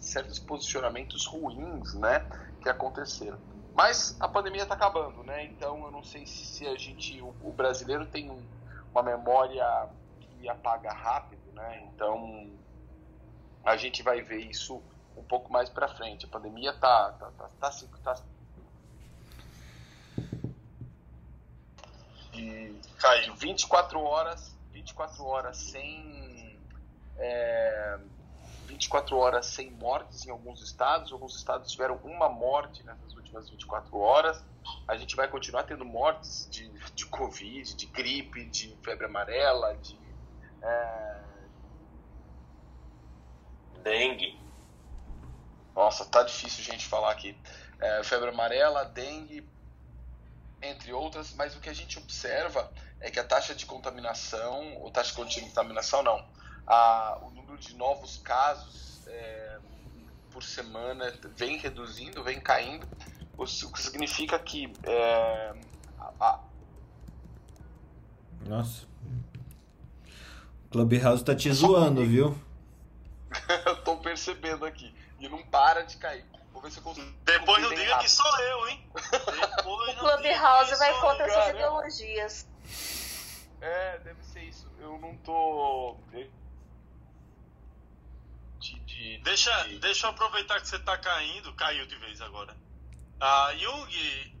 certos posicionamentos ruins né que aconteceram mas a pandemia está acabando, né? Então eu não sei se a gente, o, o brasileiro tem um, uma memória que apaga rápido, né? Então a gente vai ver isso um pouco mais para frente. A pandemia tá tá, tá, tá, tá e caiu 24 horas, 24 horas sem é, 24 horas sem mortes em alguns estados. Alguns estados tiveram uma morte nessas últimas 24 horas. A gente vai continuar tendo mortes de, de Covid, de gripe, de febre amarela, de. É... Dengue. Nossa, tá difícil gente falar aqui. É, febre amarela, dengue, entre outras, mas o que a gente observa é que a taxa de contaminação, ou taxa de contaminação não, a, o número de novos casos é, por semana vem reduzindo, vem caindo, o que significa que. É, a... Nossa. O Clubhouse tá te zoando, viu? (laughs) Eu tô percebendo aqui. E não para de cair. Vou ver se eu consigo. Depois não diga que sou eu, hein? Depois o Clubhouse vai contra essas ideologias. É, deve ser isso. Eu não tô. De, de, deixa, de... deixa eu aproveitar que você tá caindo. Caiu de vez agora. A Jung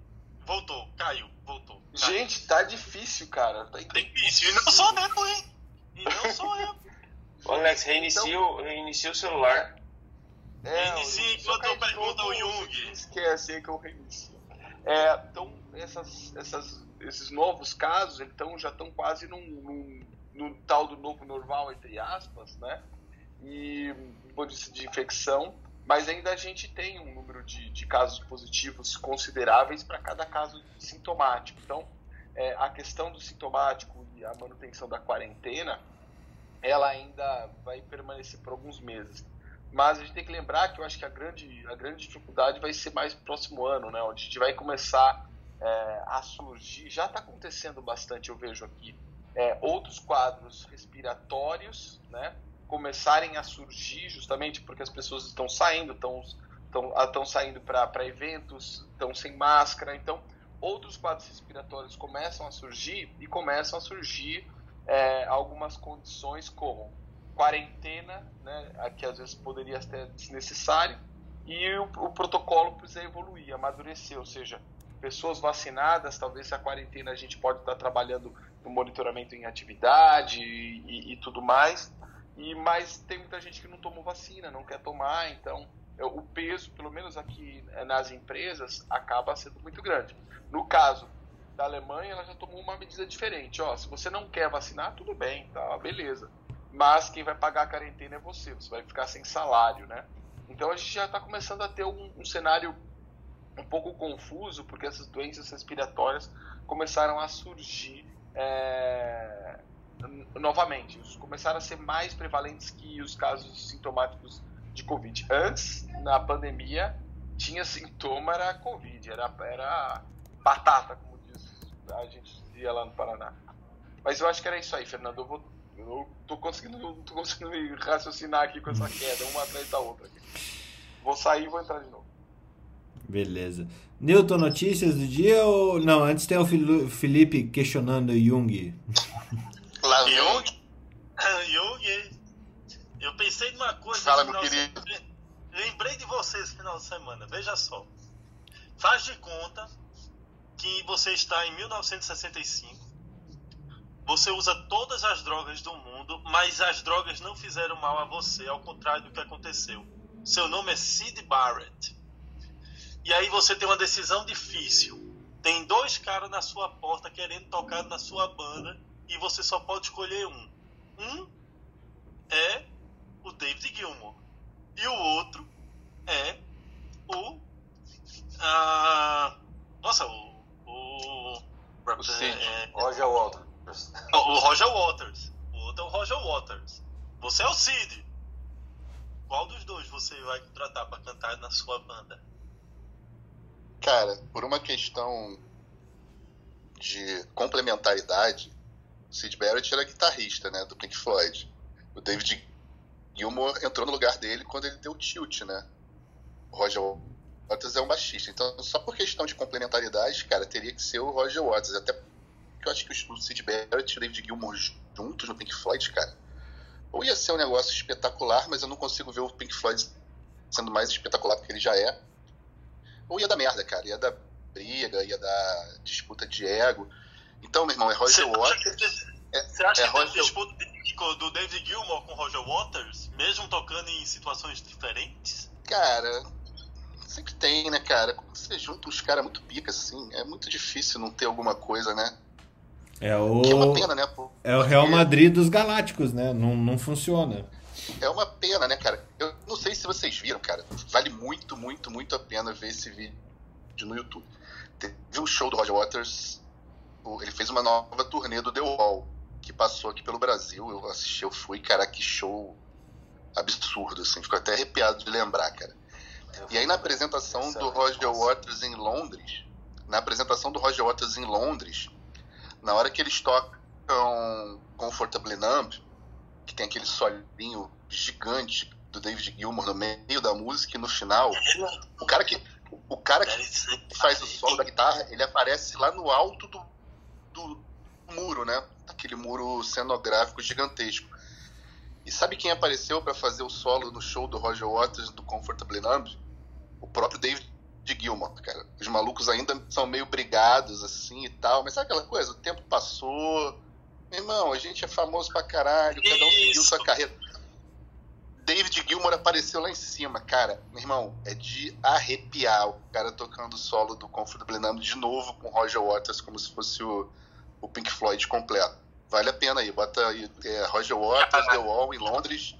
voltou, caiu, voltou. Caiu. Gente, tá difícil, cara. Tá difícil. E não sou eu, hein? E não sou eu. Ô, Alex, reinicia, então... reinicia o celular. É, reinicia enquanto eu pergunto ao Jung. Esquece que eu reinicio. É, então, essas, essas, esses novos casos então, já estão quase num, num, num, tal do novo normal, entre aspas, né? E de infecção, mas ainda a gente tem um número de, de casos positivos consideráveis para cada caso sintomático. Então, é, a questão do sintomático e a manutenção da quarentena, ela ainda vai permanecer por alguns meses. Mas a gente tem que lembrar que eu acho que a grande, a grande dificuldade vai ser mais próximo ano, né? Onde a gente vai começar é, a surgir, já está acontecendo bastante, eu vejo aqui, é, outros quadros respiratórios, né? Começarem a surgir justamente porque as pessoas estão saindo, estão estão saindo para eventos, estão sem máscara, então outros quadros respiratórios começam a surgir e começam a surgir é, algumas condições como quarentena, né, que às vezes poderia ser desnecessário, e o, o, protocolo precisa evoluir, amadurecer, ou seja, pessoas vacinadas, talvez a quarentena a gente pode estar trabalhando no monitoramento em atividade e, e, e tudo mais, e mas tem muita gente que não tomou vacina, não quer tomar, então é, o peso, pelo menos aqui é, nas empresas, acaba sendo muito grande. No caso da Alemanha, ela já tomou uma medida diferente. Ó, se você não quer vacinar, tudo bem, tá, beleza mas quem vai pagar a quarentena é você, você vai ficar sem salário, né? Então a gente já está começando a ter um, um, cenário um pouco confuso, porque essas doenças respiratórias começaram a surgir é, novamente, começaram a ser mais prevalentes que os casos sintomáticos de Covid. Antes, na pandemia, tinha sintoma, era Covid, era, era batata, como diz, a gente dizia lá no Paraná. Mas eu acho que era isso aí, Fernando. Eu vou eu tô conseguindo, tô conseguindo raciocinar aqui com essa queda, uma atrás da outra. Aqui. Vou sair e vou entrar de novo. Beleza. Newton, notícias do dia ou. Não, antes tem o Felipe questionando Jung. Lá Jung? (laughs) Jung, eu pensei numa coisa. Fala, meu querido. Lembrei de você esse final de semana, veja só. Faz de conta que você está em 1965 você usa todas as drogas do mundo, mas as drogas não fizeram mal a você, ao contrário do que aconteceu. Seu nome é Sid Barrett. E aí você tem uma decisão difícil. Tem dois caras na sua porta querendo tocar na sua banda e você só pode escolher um. Um é o David Gilmour e o outro é o ah, nossa o o, é, é, Roger Waters. O Roger Waters. O outro é o Roger Waters. Você é o Cid. Qual dos dois você vai contratar para cantar na sua banda? Cara, por uma questão de complementaridade, Sid Barrett era guitarrista, né, do Pink Floyd. O David Gilmour entrou no lugar dele quando ele deu tilt, né? O Roger Waters é um baixista. Então, só por questão de complementaridade, cara, teria que ser o Roger Waters. Até eu acho que o Sid Barrett e o David Gilmour juntos no Pink Floyd, cara, ou ia ser um negócio espetacular, mas eu não consigo ver o Pink Floyd sendo mais espetacular do que ele já é, ou ia dar merda, cara, ia dar briga, ia dar disputa de ego. Então, meu irmão, é Roger Você Waters. É, você acha é que Roger... disputa do David Gilmour com Roger Waters, mesmo tocando em situações diferentes? Cara, sempre tem, né, cara? Quando você junta uns caras muito pica, assim, é muito difícil não ter alguma coisa, né? É o, que é uma pena, né? Pô? É o Real Madrid dos Galácticos, né? Não, não funciona. É uma pena, né, cara? Eu não sei se vocês viram, cara. Vale muito, muito, muito a pena ver esse vídeo no YouTube. Teve um show do Roger Waters. Ele fez uma nova turnê do The Wall, que passou aqui pelo Brasil. Eu assisti, eu fui, cara, que show absurdo, assim. Fico até arrepiado de lembrar, cara. E aí na apresentação do Roger Waters em Londres, na apresentação do Roger Waters em Londres, na hora que eles tocam Comfortably Numb, que tem aquele solinho gigante do David Gilmour no meio da música e no final, o cara que, o cara que faz o solo da guitarra, ele aparece lá no alto do, do muro, né? Aquele muro cenográfico gigantesco. E sabe quem apareceu para fazer o solo no show do Roger Waters do Comfortably Numb? O próprio David Gilmour, cara. Os malucos ainda são meio brigados assim e tal, mas sabe aquela coisa? O tempo passou. Meu irmão, a gente é famoso pra caralho, cada um seguiu sua carreira. David Gilmour apareceu lá em cima, cara. Meu irmão, é de arrepiar o cara tocando o solo do Comfortably Numb de novo com Roger Waters, como se fosse o, o Pink Floyd completo. Vale a pena aí. Bota aí é, Roger Waters, The Wall em Londres,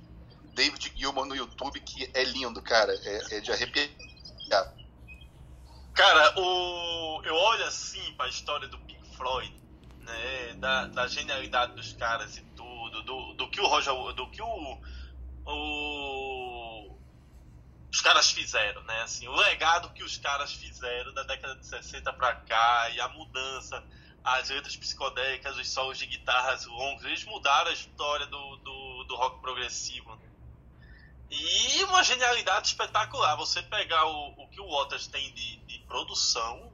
David Gilmour no YouTube, que é lindo, cara. É, é de arrepiar. Cara, o... eu olho assim pra história do Pink Floyd, né? Da, da genialidade dos caras e tudo, do, do que o Roger. do que o. o os caras fizeram, né? Assim, o legado que os caras fizeram da década de 60 pra cá e a mudança as letras psicodélicas, os solos de guitarras longos, eles mudaram a história do, do, do rock progressivo. E uma genialidade espetacular. Você pegar o, o que o Waters tem de, de produção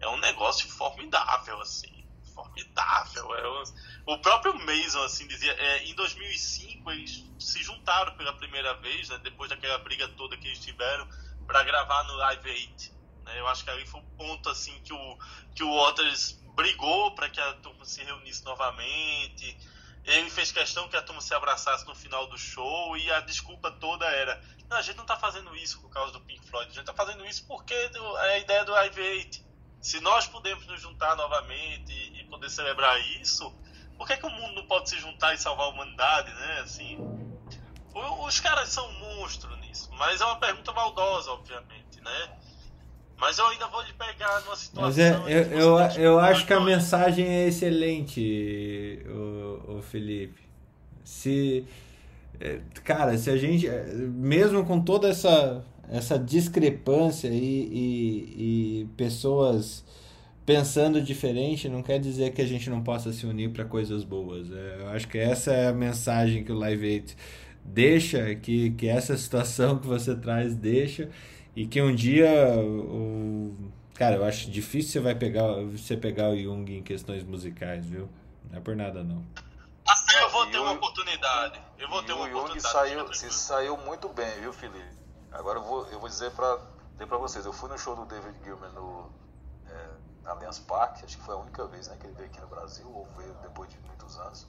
é um negócio formidável, assim. Formidável. É o, o próprio Mason, assim, dizia. É, em 2005, eles se juntaram pela primeira vez, né, depois daquela briga toda que eles tiveram, para gravar no Live 8. Né, eu acho que ali foi o ponto, assim, que o, que o Waters brigou para que a turma se reunisse novamente. Ele fez questão que a turma se abraçasse no final do show e a desculpa toda era: não, a gente não está fazendo isso por causa do Pink Floyd, a gente está fazendo isso porque é a ideia do Live 8. Se nós podemos nos juntar novamente e, poder celebrar isso, por que, que o mundo não pode se juntar e salvar a humanidade, né? Assim, os caras são monstros nisso, mas é uma pergunta maldosa, obviamente, né? Mas eu ainda vou lhe pegar numa situação. Mas é, eu, eu, eu acho que a mensagem é excelente, o, o Felipe. Se. É, cara, se a gente. É, mesmo com toda essa, essa discrepância e, e, e pessoas pensando diferente, não quer dizer que a gente não possa se unir para coisas boas. É, eu acho que essa é a mensagem que o Live 8 deixa, que, que essa situação que você traz deixa e que um dia o cara, eu acho difícil você vai pegar você pegar o Jung em questões musicais, viu? Não é por nada não. Assim eu vou ter uma oportunidade. Eu vou ter uma o Jung saiu, se saiu muito bem, viu, Felipe? Agora eu vou, eu vou dizer para dizer para vocês, eu fui no show do David Gilmer no é, Allianz Parque, acho que foi a única vez né, que ele veio aqui no Brasil, ou veio depois de muitos anos.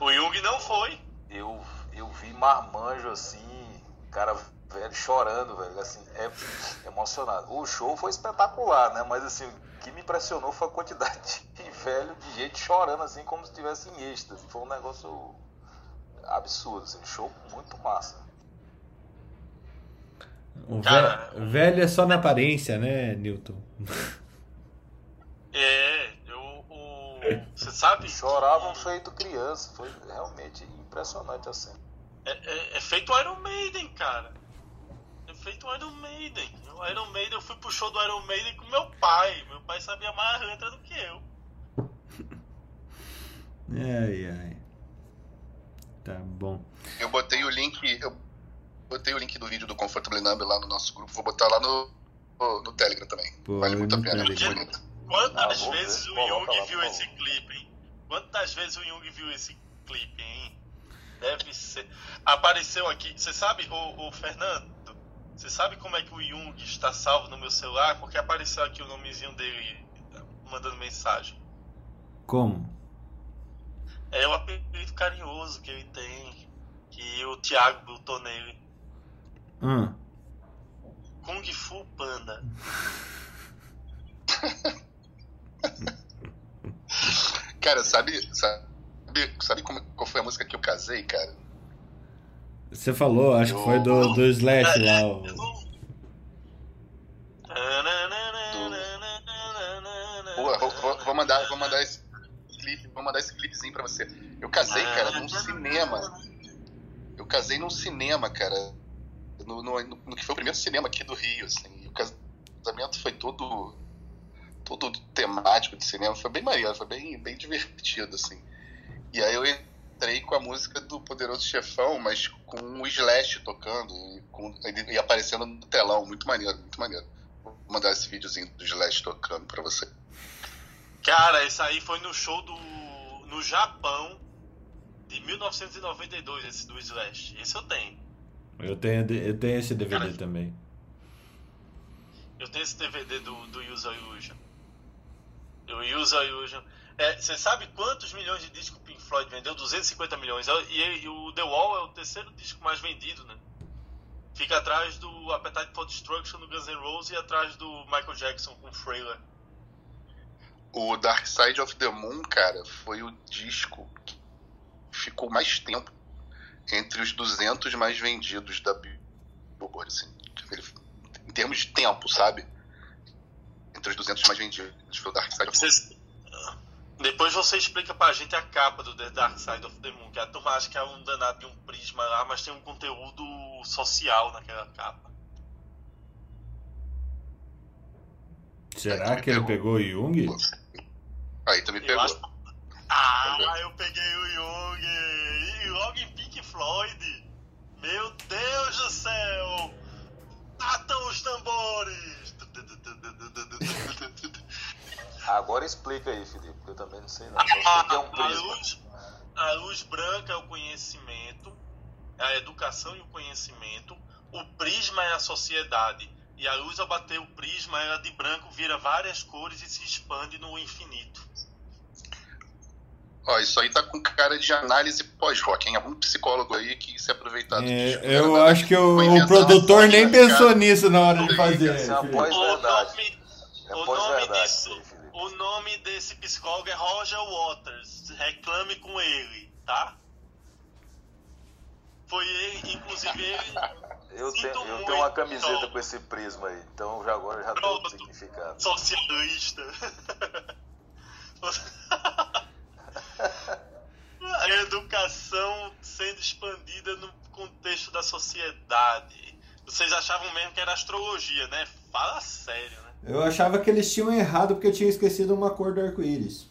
O Jung não foi. Eu, eu vi marmanjo assim, cara velho chorando, velho, assim, é emocionado. O show foi espetacular, né? Mas assim, o que me impressionou foi a quantidade (laughs) de velho, de gente chorando assim, como se estivesse em êxtase. Foi um negócio absurdo, assim, show muito massa. O Cara, velho, velho é só na aparência, né, Newton? (laughs) É, eu, o, você sabe? Choravam feito criança, foi realmente impressionante assim. É, é, é feito Iron Maiden, cara feito o Iron Maiden. O Iron Maiden, eu fui pro show do Iron Maiden com meu pai. Meu pai sabia mais letra do que eu. (laughs) ai, ai. Tá bom. Eu botei o link. Eu botei o link do vídeo do Comfortable Number lá no nosso grupo. Vou botar lá no, no, no Telegram também. Pô, vale muito a pena, é muito bonito. Quantas ah, vezes ver. o Jung viu esse clipe, hein? Quantas vezes o Jung viu esse clipe, hein? Deve ser. Apareceu aqui. Você sabe, o, o Fernando? Você sabe como é que o Jung está salvo no meu celular? Porque apareceu aqui o nomezinho dele mandando mensagem. Como? É o apelido carinhoso que ele tem, que o Thiago botou nele. Hum. Kung Fu Panda. (laughs) cara, sabe, sabe, sabe como, qual foi a música que eu casei, cara? Você falou, acho que foi do, do Slash lá. O... Pô, vou, vou, vou, mandar, vou mandar esse clipe, vou mandar esse clipezinho pra você. Eu casei, cara, num cinema. Eu casei num cinema, cara. No, no, no, que foi o primeiro cinema aqui do Rio, assim. o casamento foi todo todo temático de cinema, foi bem maneiro, foi bem, bem divertido, assim. E aí eu entrei com a música do Poderoso Chefão, mas com o Slash tocando e, com, e aparecendo no telão. Muito maneiro, muito maneiro. Vou mandar esse videozinho do Slash tocando pra você. Cara, esse aí foi no show do. no Japão de 1992, esse do Slash. Esse eu tenho. Eu tenho, eu tenho esse DVD Cara, também. Eu tenho esse DVD do, do Yuza Yuja. Do Yuza Yuja. É, você sabe quantos milhões de discos o Pink Floyd vendeu? 250 milhões. E, e, o The Wall é o terceiro disco mais vendido, né? Fica atrás do Appetite for Destruction do Guns N' Roses e atrás do Michael Jackson com Thriller. O Dark Side of the Moon, cara, foi o disco que ficou mais tempo entre os 200 mais vendidos da Billboard, assim, em termos de tempo, sabe? Entre os 200 mais vendidos foi o Dark Side of the Moon. Depois você explica pra gente a capa do The Dark Side of the Moon, que a turma acha que é um danado de um prisma lá, mas tem um conteúdo social naquela capa. Será que ele pegou o Jung? Aí tu me pegou. Acho... Ah, eu peguei o Jung! E logo em Pink Floyd! Meu Deus do céu! Matam os tambores! Agora explica aí, Felipe, porque eu também não sei não. A, é um a, luz, a luz branca é o conhecimento, a educação e o conhecimento. O prisma é a sociedade. E a luz, ao bater o prisma, ela de branco vira várias cores e se expande no infinito. Ó, isso aí tá com cara de análise pós-rock, hein? Algum psicólogo aí que se aproveitado é, disso. Eu acho que o, o produtor nem pensou cara. nisso na hora de fazer. Isso é uma pós-verdade. É pós-verdade o nome desse psicólogo é Roger Waters. Reclame com ele, tá? Foi ele, inclusive ele. (laughs) Eu tenho, eu tenho uma camiseta com esse prisma aí, então já agora já tem um significado. Socialista. (laughs) A educação sendo expandida no contexto da sociedade. Vocês achavam mesmo que era astrologia, né? Fala sério, né? Eu achava que eles tinham errado porque eu tinha esquecido uma cor do arco-íris.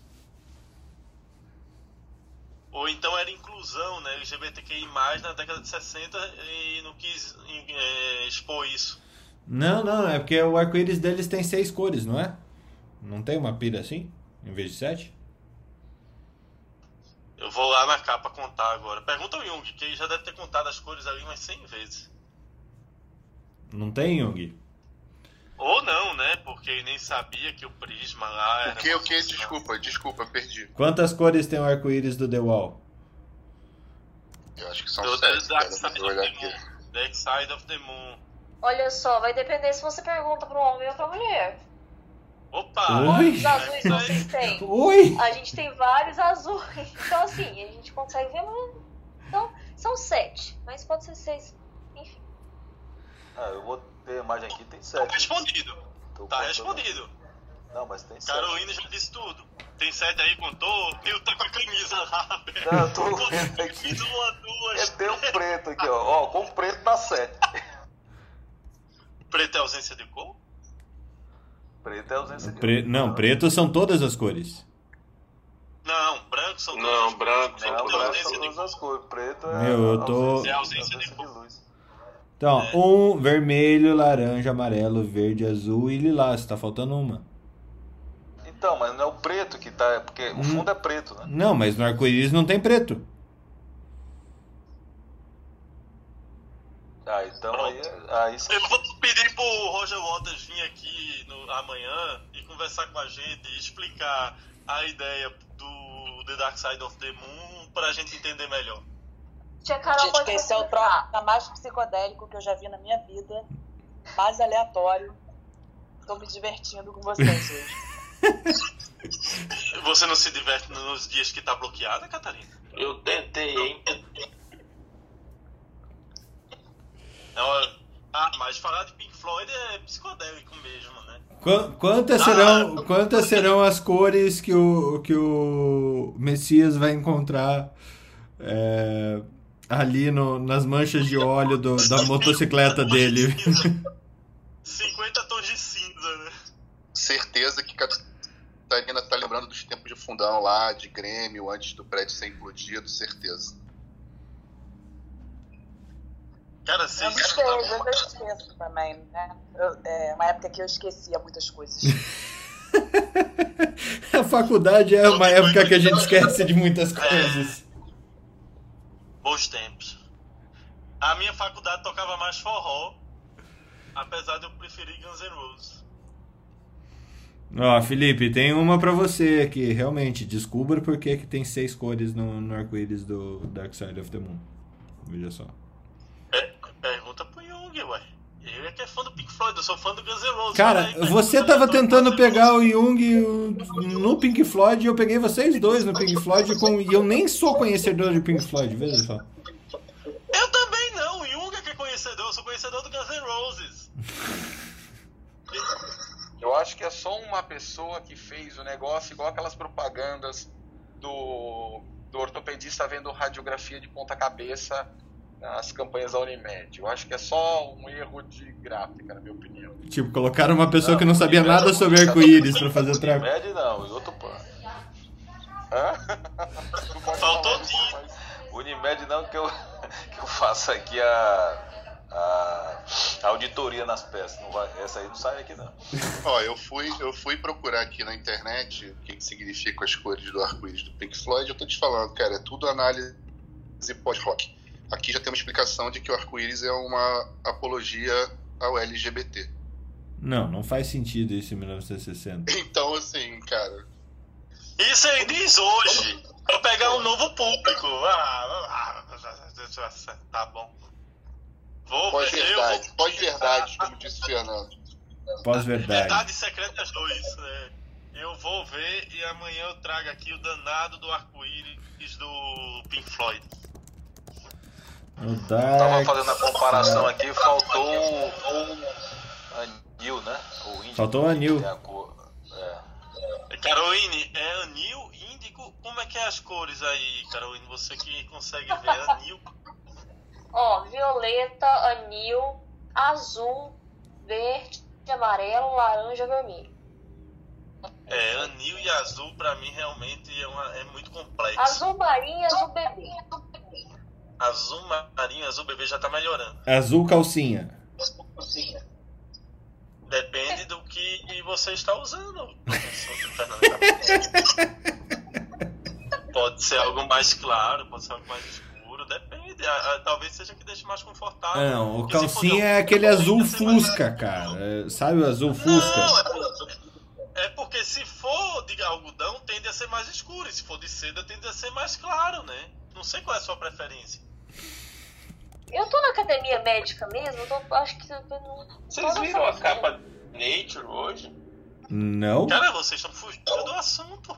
Ou então era inclusão, né? LGBTQI na década de 60 e não quis é, expor isso. Não, não, é porque o arco-íris deles tem seis cores, não é? Não tem uma pira assim? Em vez de sete? Eu vou lá na capa contar agora. Pergunta ao Jung, que ele já deve ter contado as cores ali umas 100 vezes. Não tem, Jung? Porque ele nem sabia que o prisma lá era. O que, o que? Desculpa, desculpa, perdi. Quantas cores tem o arco-íris do The Wall? Eu acho que são do sete. Dark, Side Dark Side of the Moon. Olha só, vai depender se você pergunta para um homem ou para mulher. Opa! Oi? Quantos azuis vocês têm? (laughs) Oi! A gente tem vários azuis. Então, assim, a gente consegue ver. Então, são sete, mas pode ser seis. Enfim. Ah, eu vou tem a imagem aqui, tem sete. Tá respondido. Tô tá respondido. Não, mas tem sete. Carolina já disse tudo. Tem sete aí, contou? Eu tá com a camisa lá, velho. Não, eu tô vendo aqui. Uma, duas, é, tem um preto aqui, ó. Ó, com preto dá sete. Preto é ausência de cor? Preto é ausência de Pre... cor. Não, preto são todas as cores. Não, branco são todas Não, branco são todas as cores. Preto é Meu, eu tô... ausência, é ausência, de, de luz. Então, é. um vermelho, laranja, amarelo, verde, azul e lilás. Tá faltando uma. Então, mas não é o preto que tá. Porque o hum. fundo é preto, né? Não, mas no arco-íris não tem preto. Ah, então aí, aí Eu vou pedir pro Roger Waters vir aqui no, amanhã e conversar com a gente e explicar a ideia do The Dark Side of the Moon pra gente entender melhor. Tia Carol Gente, esse é o troca mais psicodélico que eu já vi na minha vida. Mais aleatório. Estou me divertindo com vocês hoje. (laughs) Você não se diverte nos dias que tá bloqueada, Catarina? Eu tentei, hein? Ah, mas falar de Pink Floyd é psicodélico mesmo, né? Quantas serão, ah, quantas serão as cores que o, que o Messias vai encontrar é, ali no, nas manchas de óleo do, da motocicleta dele. 50 tons de cinza, né? Certeza que Catarina tá lembrando dos tempos de fundão lá, de Grêmio, antes do prédio ser implodido, certeza. Cara, Eu vocês. esqueço, eu esqueço também, né? Eu- é uma época que eu esquecia muitas coisas. (laughs) A faculdade é uma época que a gente esquece de muitas coisas. Bons tempos. A minha faculdade tocava mais forró, apesar de eu preferir Guns N' Roses. Ó, Felipe, tem uma pra você aqui, realmente. Descubra por que, que tem seis cores no, no arco-íris do Dark Side of the Moon. Veja só. É, pergunta pro Jung, ué. Ele é que é fã do Pink Floyd, eu sou fã do Guns N' Roses. Cara, aí, você tava tentando pegar o Jung no Pink Floyd e eu peguei vocês dois no Pink Floyd com, e eu nem sou conhecedor de Pink Floyd, veja só. Eu também não, o Jung é que é conhecedor, eu sou conhecedor do Guns N' Roses. Eu acho que é só uma pessoa que fez o negócio igual aquelas propagandas do, do ortopedista vendo radiografia de ponta cabeça nas campanhas da Unimed. Eu acho que é só um erro de gráfica, na minha opinião. Tipo, colocaram uma pessoa que não sabia nada sobre arco-íris pra fazer o trago. Unimed não, e outro pan. Não Faltou falar isso, tinta. mas- Unimed não que eu, (laughs) que eu faço aqui a, a, a auditoria nas peças. Não vai, essa aí não sai aqui não. (laughs) Ó, eu fui, eu fui procurar aqui na internet o que, que significa as cores do arco-íris do Pink Floyd. Eu tô te falando, cara, é tudo análise pós-rock. Aqui já tem uma explicação de que o arco-íris é uma apologia ao LGBT. Não, não faz sentido isso em 1960. Então, assim, cara, Isso aí diz hoje, pra pegar um novo público. Ah, ah, tá bom. Vou pós-verdade, vou... pós-verdade, como disse o Fernando. Pós-verdade. Verdades Secretas 2. né? Eu vou ver e amanhã eu trago aqui o danado do arco-íris do Pink Floyd. O Tava fazendo a comparação aqui, faltou o, o anil, né? O índico. Faltou o anil. A cor. É. Caroline, é anil, índigo? Como é que é as cores aí, Caroline? Você que consegue ver anil. (laughs) Ó, violeta, anil, azul, verde, amarelo, laranja, vermelho. É, anil e azul pra mim realmente é, uma- é muito complexo. Azul marinho e azul bebê. Azul marinho, azul bebê já tá melhorando. Azul calcinha. Depende do que você está usando. professor Fernando. pode ser algo mais claro, pode ser algo mais escuro, depende. A- a- talvez seja que deixe mais confortável. Não, o se for calcinha é aquele azul tende a ser mais- fusca, cara. É, Sabe o azul fusca? Não, é, é porque se for de algodão, tende a ser mais escuro. E se for de seda, tende a ser mais claro, né? Não sei qual é a sua preferência. Eu tô na academia médica mesmo, eu tô, acho que. não- Vocês viram a capa Nature hoje? Não. Cara, vocês estão fugindo do assunto.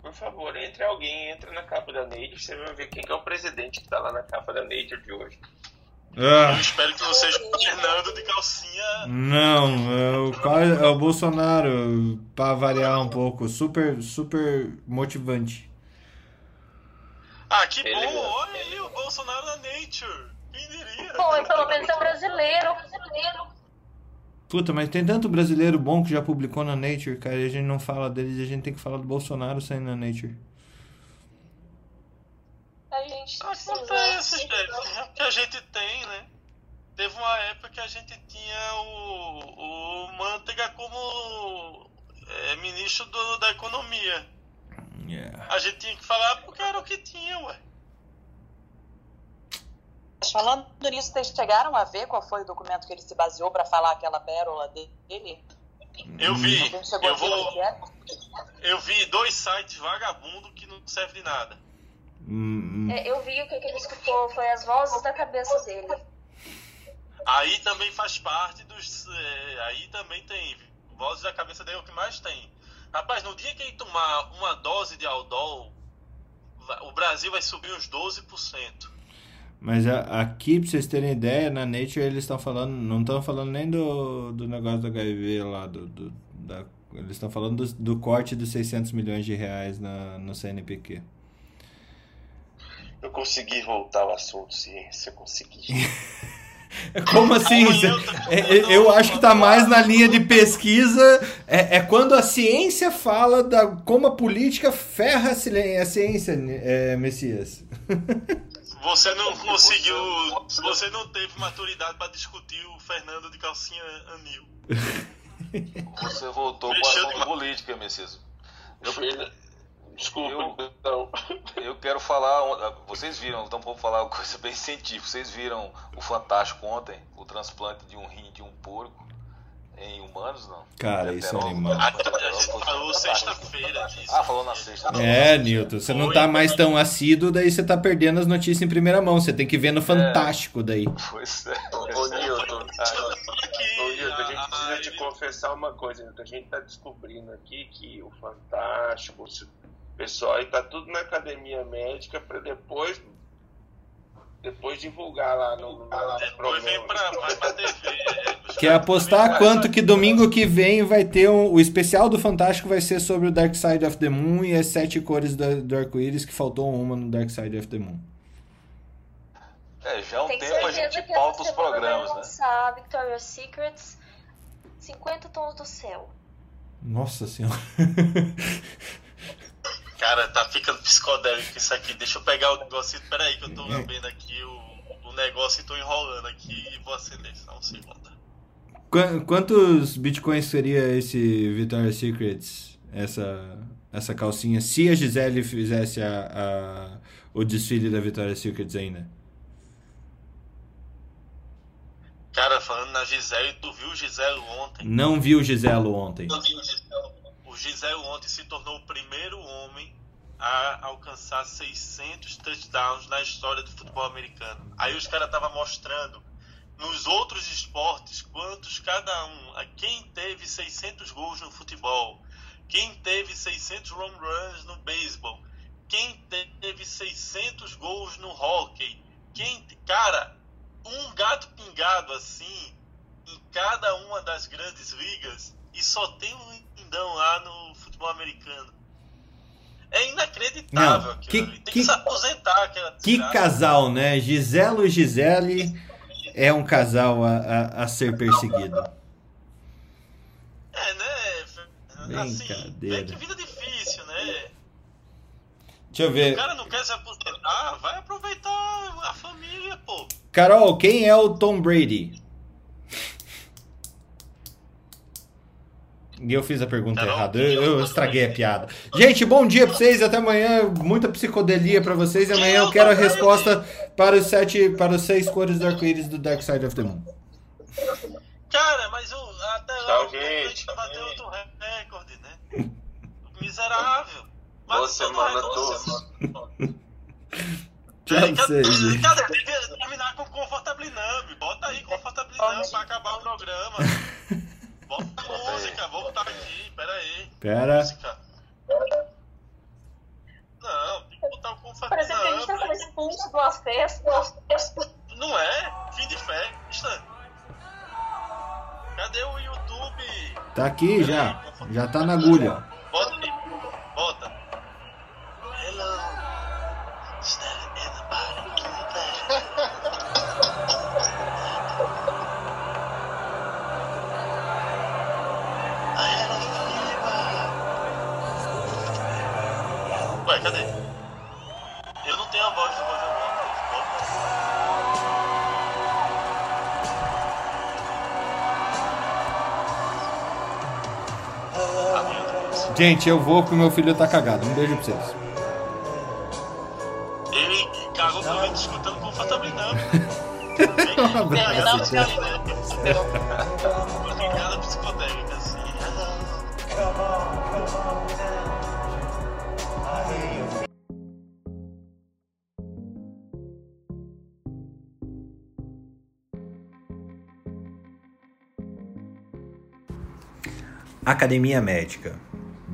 Por favor, entre alguém, entra na capa da Nature, você vai ver quem que é o presidente que tá lá na capa da Nature de hoje. Ah, Eu espero que não seja o Fernando de calcinha. não, é o, é o Bolsonaro, pra variar um pouco. Super, super motivante. Ah, que bom! Olha aí o Bolsonaro da Nature. Bom, e pelo menos é brasileiro. brasileiro. Puta, mas tem tanto brasileiro bom que já publicou na Nature, cara, e a gente não fala deles, a gente tem que falar do Bolsonaro saindo na Nature. A gente. Acontece, gente. É o que a gente tem, né? Teve uma época que a gente tinha o, o Manteiga como é, ministro do- da economia. Yeah. A gente tinha que falar porque era o que tinha, ué. Mas falando nisso, vocês chegaram a ver qual foi o documento que ele se baseou para falar aquela pérola dele? Eu vi, eu vou. que é? Eu vi dois sites vagabundo que não servem de nada. Hum, hum. É, eu vi o que ele escutou, foi as vozes da cabeça dele. Aí também faz parte dos. é, aí também tem. Vozes da cabeça dele é o que mais tem. Rapaz, no dia que ele tomar uma dose de Aldol, o Brasil vai subir uns 12%. Mas a- aqui, pra vocês terem ideia, na Nature eles estão falando, não estão falando nem do, do negócio do HIV lá, do, do- da, eles estão falando do, do corte dos 600 milhões de reais na, no CNPq. Eu consegui voltar ao assunto, ciência, eu consegui. (laughs) Como assim? É, é, eu acho que está mais na linha de pesquisa. É, é, quando a ciência fala da como a política ferra a ciência, é, Messias. (laughs) Você não conseguiu. Você não teve maturidade para discutir o Fernando de calcinha anil. (laughs) Você voltou para a política, Messias. Eu, Desculpa, eu, então. (laughs) Eu quero falar. Vocês viram, então vou falar uma coisa bem científica. Vocês viram o Fantástico ontem? O transplante de um rim de um porco em humanos, não? Cara, isso é animal. A, gente falou sexta-feira disso. Ah, falou na sexta. É, Newton, você não tá mais tão assíduo, daí você tá perdendo as notícias em primeira mão. Você tem que ver no Fantástico daí. Pois é. Ô, Ô, Newton, a gente precisa te confessar uma coisa, Newton. A gente tá descobrindo aqui que o Fantástico, pessoal aí tá tudo na academia médica para depois depois divulgar lá no, no depois vem pra, pra TV (laughs) quer apostar quanto que domingo que vem vai ter um, o especial do Fantástico vai ser sobre o Dark Side of the Moon e as sete cores do, do arco-íris que faltou uma no Dark Side of the Moon é, já há um Tem tempo a gente pauta os programas, vai lançar né? Victoria's Secrets 50 tons do céu. Nossa senhora. (laughs) Cara, tá ficando psicodélico isso aqui. Deixa eu pegar o negócio. Pera aí que eu tô é. vendo aqui o, o negócio e tô enrolando aqui e vou acender. Só um segundo. Quantos bitcoins seria esse Victoria's Secrets? Essa, essa calcinha? Se a Gisele fizesse a, a, o desfile da Victoria's Secrets ainda? Cara, falando na Gisele, tu viu o Gisele ontem? Não vi o Gisele ontem. Não vi o Gisele o Gisele ontem se tornou o primeiro homem a alcançar 600 touchdowns na história do futebol americano. Aí os caras estavam mostrando nos outros esportes quantos cada um, quem teve 600 gols no futebol, quem teve 600 home runs no beisebol, quem teve 600 gols no hockey, quem, cara, um gato pingado assim em cada uma das grandes ligas e só tem um lindão lá no futebol americano. É inacreditável Não, que, Tem que, que, se aposentar aquela Que casal, né? Giselo e Gisele é um casal a, a, a ser perseguido. É, né? Brincadeira. Assim, é que vida difícil, né? Deixa eu ver. O cara não quer se aposentar, vai aproveitar a família, pô. Carol, quem é o Tom Brady? E eu fiz a pergunta não, errada. Eu, eu, estraguei a piada. Gente, bom dia pra vocês. Até amanhã. Muita psicodelia pra vocês. E amanhã eu quero a resposta para os sete, para os seis cores do arco-íris do Dark Side of the Moon. Cara, mas eu, até lá o gente bateu outro recorde, né? Miserável. Boa semana a todos. Tchau pra vocês. Cadê? Tem que terminar com Confortablinamp. Bota aí Confortablinamp pra acabar o programa. (laughs) Bota música, vou botar aqui, pera aí. Pera. Música. Não, tem que botar o conforto. Parece que a gente tá sendo expulso de uma festa. Não é? Fim de festa. Cadê o YouTube? Tá aqui já. Já tá na agulha. Bota aí. Bota. Gente, eu vou porque meu filho tá cagado. Um beijo pra vocês. Ele cagou por mim escutando confortavelmente. (laughs) um abraço. Piada psicodélica assim. Come on, come on, Academia Médica.